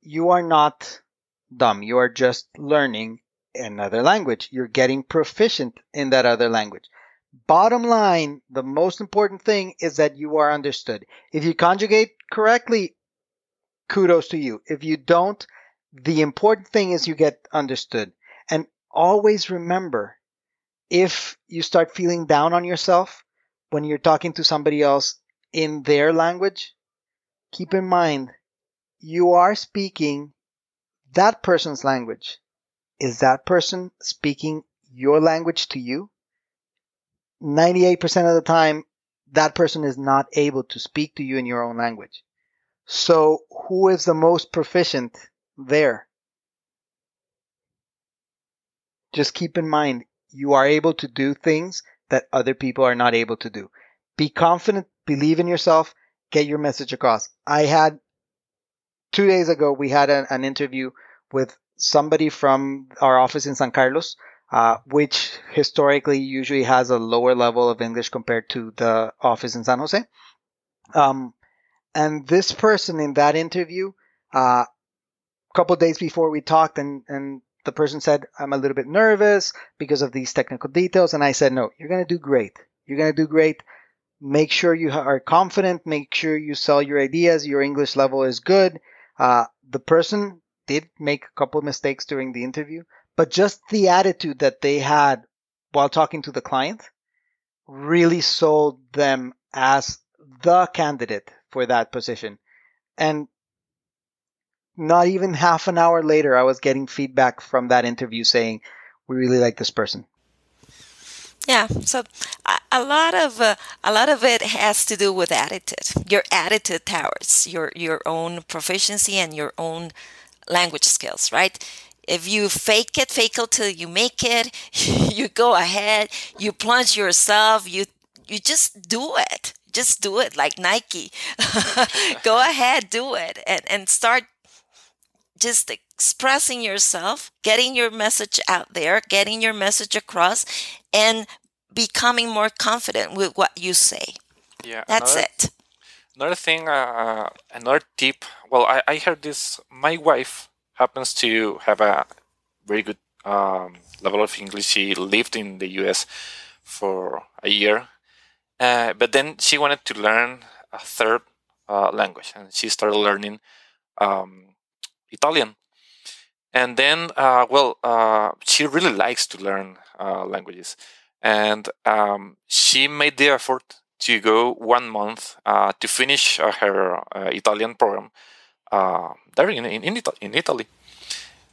you are not dumb. You are just learning another language. You're getting proficient in that other language. Bottom line, the most important thing is that you are understood. If you conjugate correctly, kudos to you. If you don't, the important thing is you get understood. And always remember if you start feeling down on yourself when you're talking to somebody else in their language, keep in mind you are speaking that person's language. Is that person speaking your language to you? 98% of the time, that person is not able to speak to you in your own language. So who is the most proficient there? Just keep in mind, you are able to do things that other people are not able to do. Be confident, believe in yourself, get your message across. I had two days ago, we had an, an interview with somebody from our office in San Carlos, uh, which historically usually has a lower level of English compared to the office in San Jose. Um, and this person in that interview, a uh, couple days before we talked and, and the person said, I'm a little bit nervous because of these technical details. And I said, no, you're going to do great. You're going to do great. Make sure you are confident. Make sure you sell your ideas. Your English level is good. Uh, the person did make a couple of mistakes during the interview, but just the attitude that they had while talking to the client really sold them as the candidate for that position. And not even half an hour later, I was getting feedback from that interview saying, we really like this person. Yeah, so a, lot of uh, a lot of it has to do with attitude. Your attitude towards your your own proficiency and your own language skills, right? If you fake it, fake it till you make it. you go ahead, you plunge yourself, you you just do it. Just do it like Nike. go ahead, do it and and start just expressing yourself, getting your message out there, getting your message across, and becoming more confident with what you say. Yeah, That's another, it. Another thing, uh, another tip. Well, I, I heard this. My wife happens to have a very good um, level of English. She lived in the US for a year, uh, but then she wanted to learn a third uh, language, and she started learning um, Italian. And then, uh, well, uh, she really likes to learn uh, languages, and um, she made the effort to go one month to finish her Italian program there in in, in, Italy.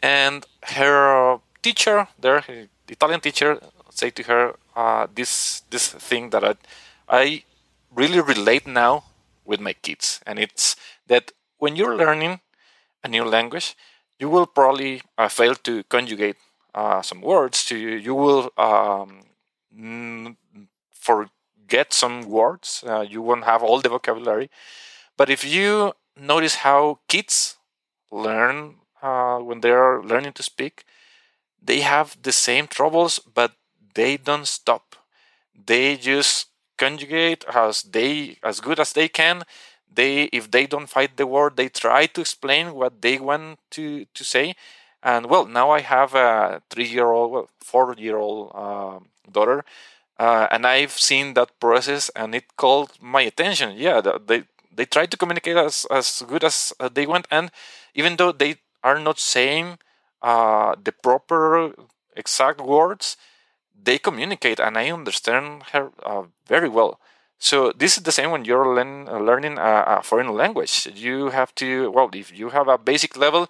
And her teacher there, her Italian teacher, said to her uh, this this thing that I, I really relate now with my kids, and it's that when you're learning a new language, you will probably uh, fail to conjugate uh, some words. To you will um, forget some words. Uh, you won't have all the vocabulary. But if you notice how kids learn uh, when they are learning to speak, they have the same troubles, but they don't stop. They just conjugate as they as good as they can. They if they don't fight the war they try to explain what they want to to say. And well, now I have a three-year-old, well, four-year-old uh, daughter, uh, and I've seen that process, and it called my attention. Yeah, they they try to communicate as as good as they want, and even though they are not saying uh, the proper exact words, they communicate, and I understand her uh, very well. So this is the same when you're learn, learning a, a, foreign language. You have to well, if you have a basic level,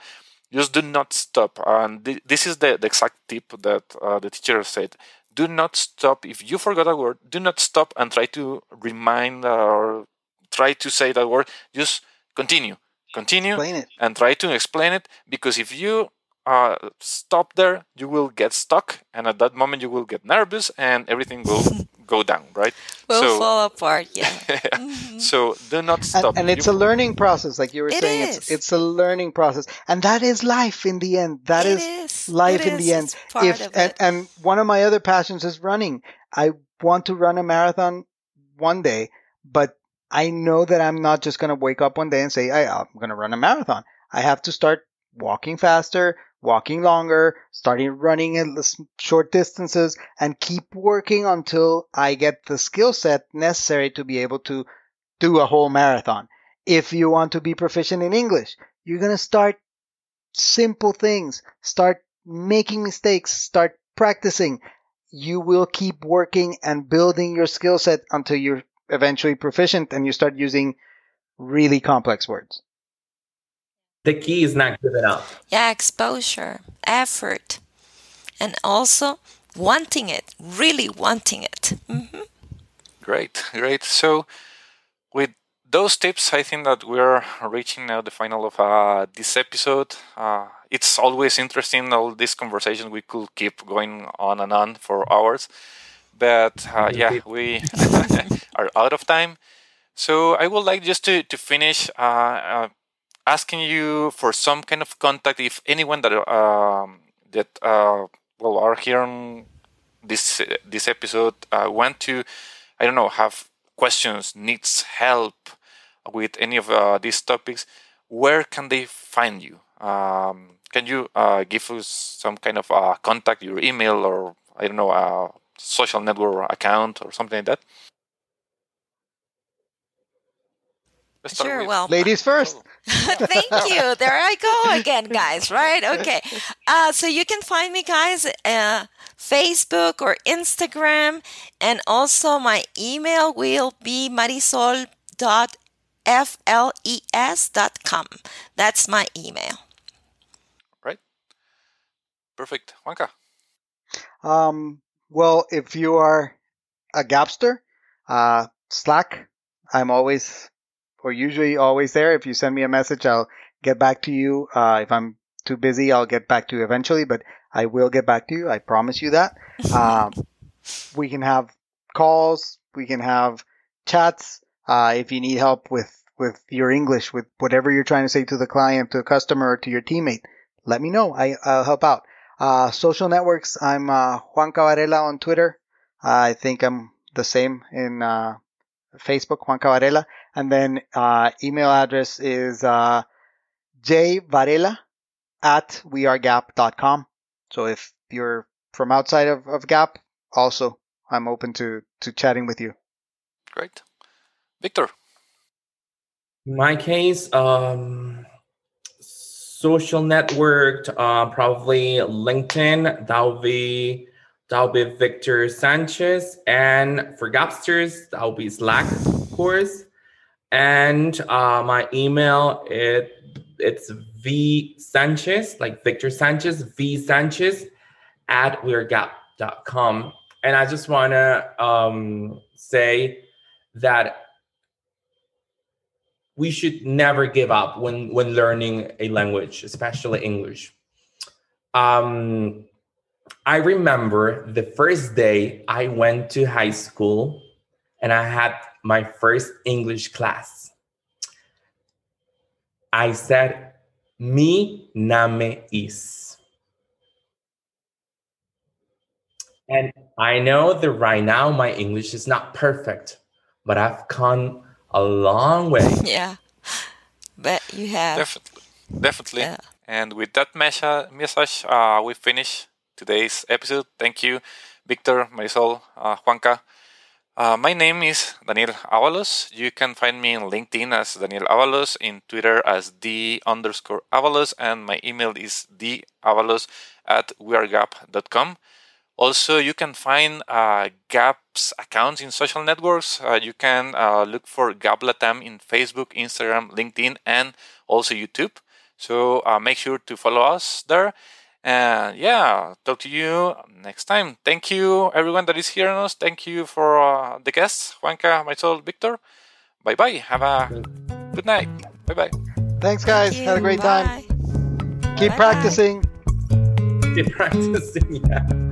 just do not stop. And th- this is the, the, exact tip that uh, the teacher said. Do not stop. If you forgot a word, do not stop and try to remind or try to say that word. Just continue continue and try to explain it because if you uh, stop there you will get stuck and at that moment you will get nervous and everything will go down right will so, fall apart yeah, mm-hmm. so do not stop and, and it's you, a learning process like you were it saying is. it's it's a learning process and that is life in the end That it is, is. life it in is. the end if and, and one of my other passions is running i want to run a marathon one day but I know that I'm not just going to wake up one day and say, hey, I'm going to run a marathon. I have to start walking faster, walking longer, starting running at short distances, and keep working until I get the skill set necessary to be able to do a whole marathon. If you want to be proficient in English, you're going to start simple things, start making mistakes, start practicing. You will keep working and building your skill set until you're eventually proficient and you start using really complex words. The key is not giving up. Yeah, exposure, effort, and also wanting it, really wanting it. Mm-hmm. Great, great. So, with those tips, I think that we're reaching now the final of uh, this episode. Uh, it's always interesting, all these conversations. We could keep going on and on for hours. But uh, yeah, we are out of time. So I would like just to, to finish uh, uh, asking you for some kind of contact if anyone that um, that uh, well are hearing this this episode uh, want to I don't know have questions needs help with any of uh, these topics where can they find you? Um, can you uh, give us some kind of contact your email or I don't know a social network account or something like that Sure. With... Well, ladies first. Thank you. There I go again, guys. Right? Okay. Uh, so you can find me, guys, uh, Facebook or Instagram, and also my email will be marisol.gonzalez gap.fles.com. That's my email. Right. Perfect. Juanca. Um, well, if you are a Gapster, uh, Slack, I'm always or usually always there. If you send me a message, I'll get back to you. Uh, if I'm too busy, I'll get back to you eventually, but I will get back to you. I promise you that. Um, we can have calls. We can have chats. Uh, if you need help with, with your English, with whatever you're trying to say to the client, to a customer, or to your teammate, let me know. I, I'll help out. Uh, social networks. I'm, uh, Juanca Varela on Twitter. I think I'm the same in, uh, Facebook, Juanca Varela. And then, uh, email address is, uh, jvarela at wearegap.com. So if you're from outside of, of Gap, also I'm open to, to chatting with you. Great. Victor. In my case, um, social network, uh, probably LinkedIn. That'll be that'll be Victor Sanchez, and for Gapsters, that'll be Slack, of course. And uh, my email it it's V Sanchez, like Victor Sanchez, V Sanchez at wearegap.com. And I just want to um, say that we should never give up when when learning a language, especially English. Um, I remember the first day I went to high school and I had my first English class. I said, Mi name is. And I know that right now my English is not perfect, but I've come a long way. Yeah. But you have. Definitely. Definitely. Yeah. And with that message, message uh, we finish today's episode. Thank you, Victor, Marisol, uh, Juanca. Uh, my name is Daniel Avalos. You can find me on LinkedIn as Daniel Avalos, in Twitter as D underscore Avalos, and my email is davalos at wearegap.com. Also, you can find uh, Gap's accounts in social networks. Uh, you can uh, look for Gap Latam in Facebook, Instagram, LinkedIn, and also YouTube. So uh, make sure to follow us there. And yeah, talk to you next time. Thank you, everyone that is hearing us. Thank you for uh, the guests, Juanca, myself, Victor. Bye bye. Have a good night. Bye bye. Thanks, guys. Thank Had a you. great time. Keep Bye-bye. practicing. Keep practicing. Yeah.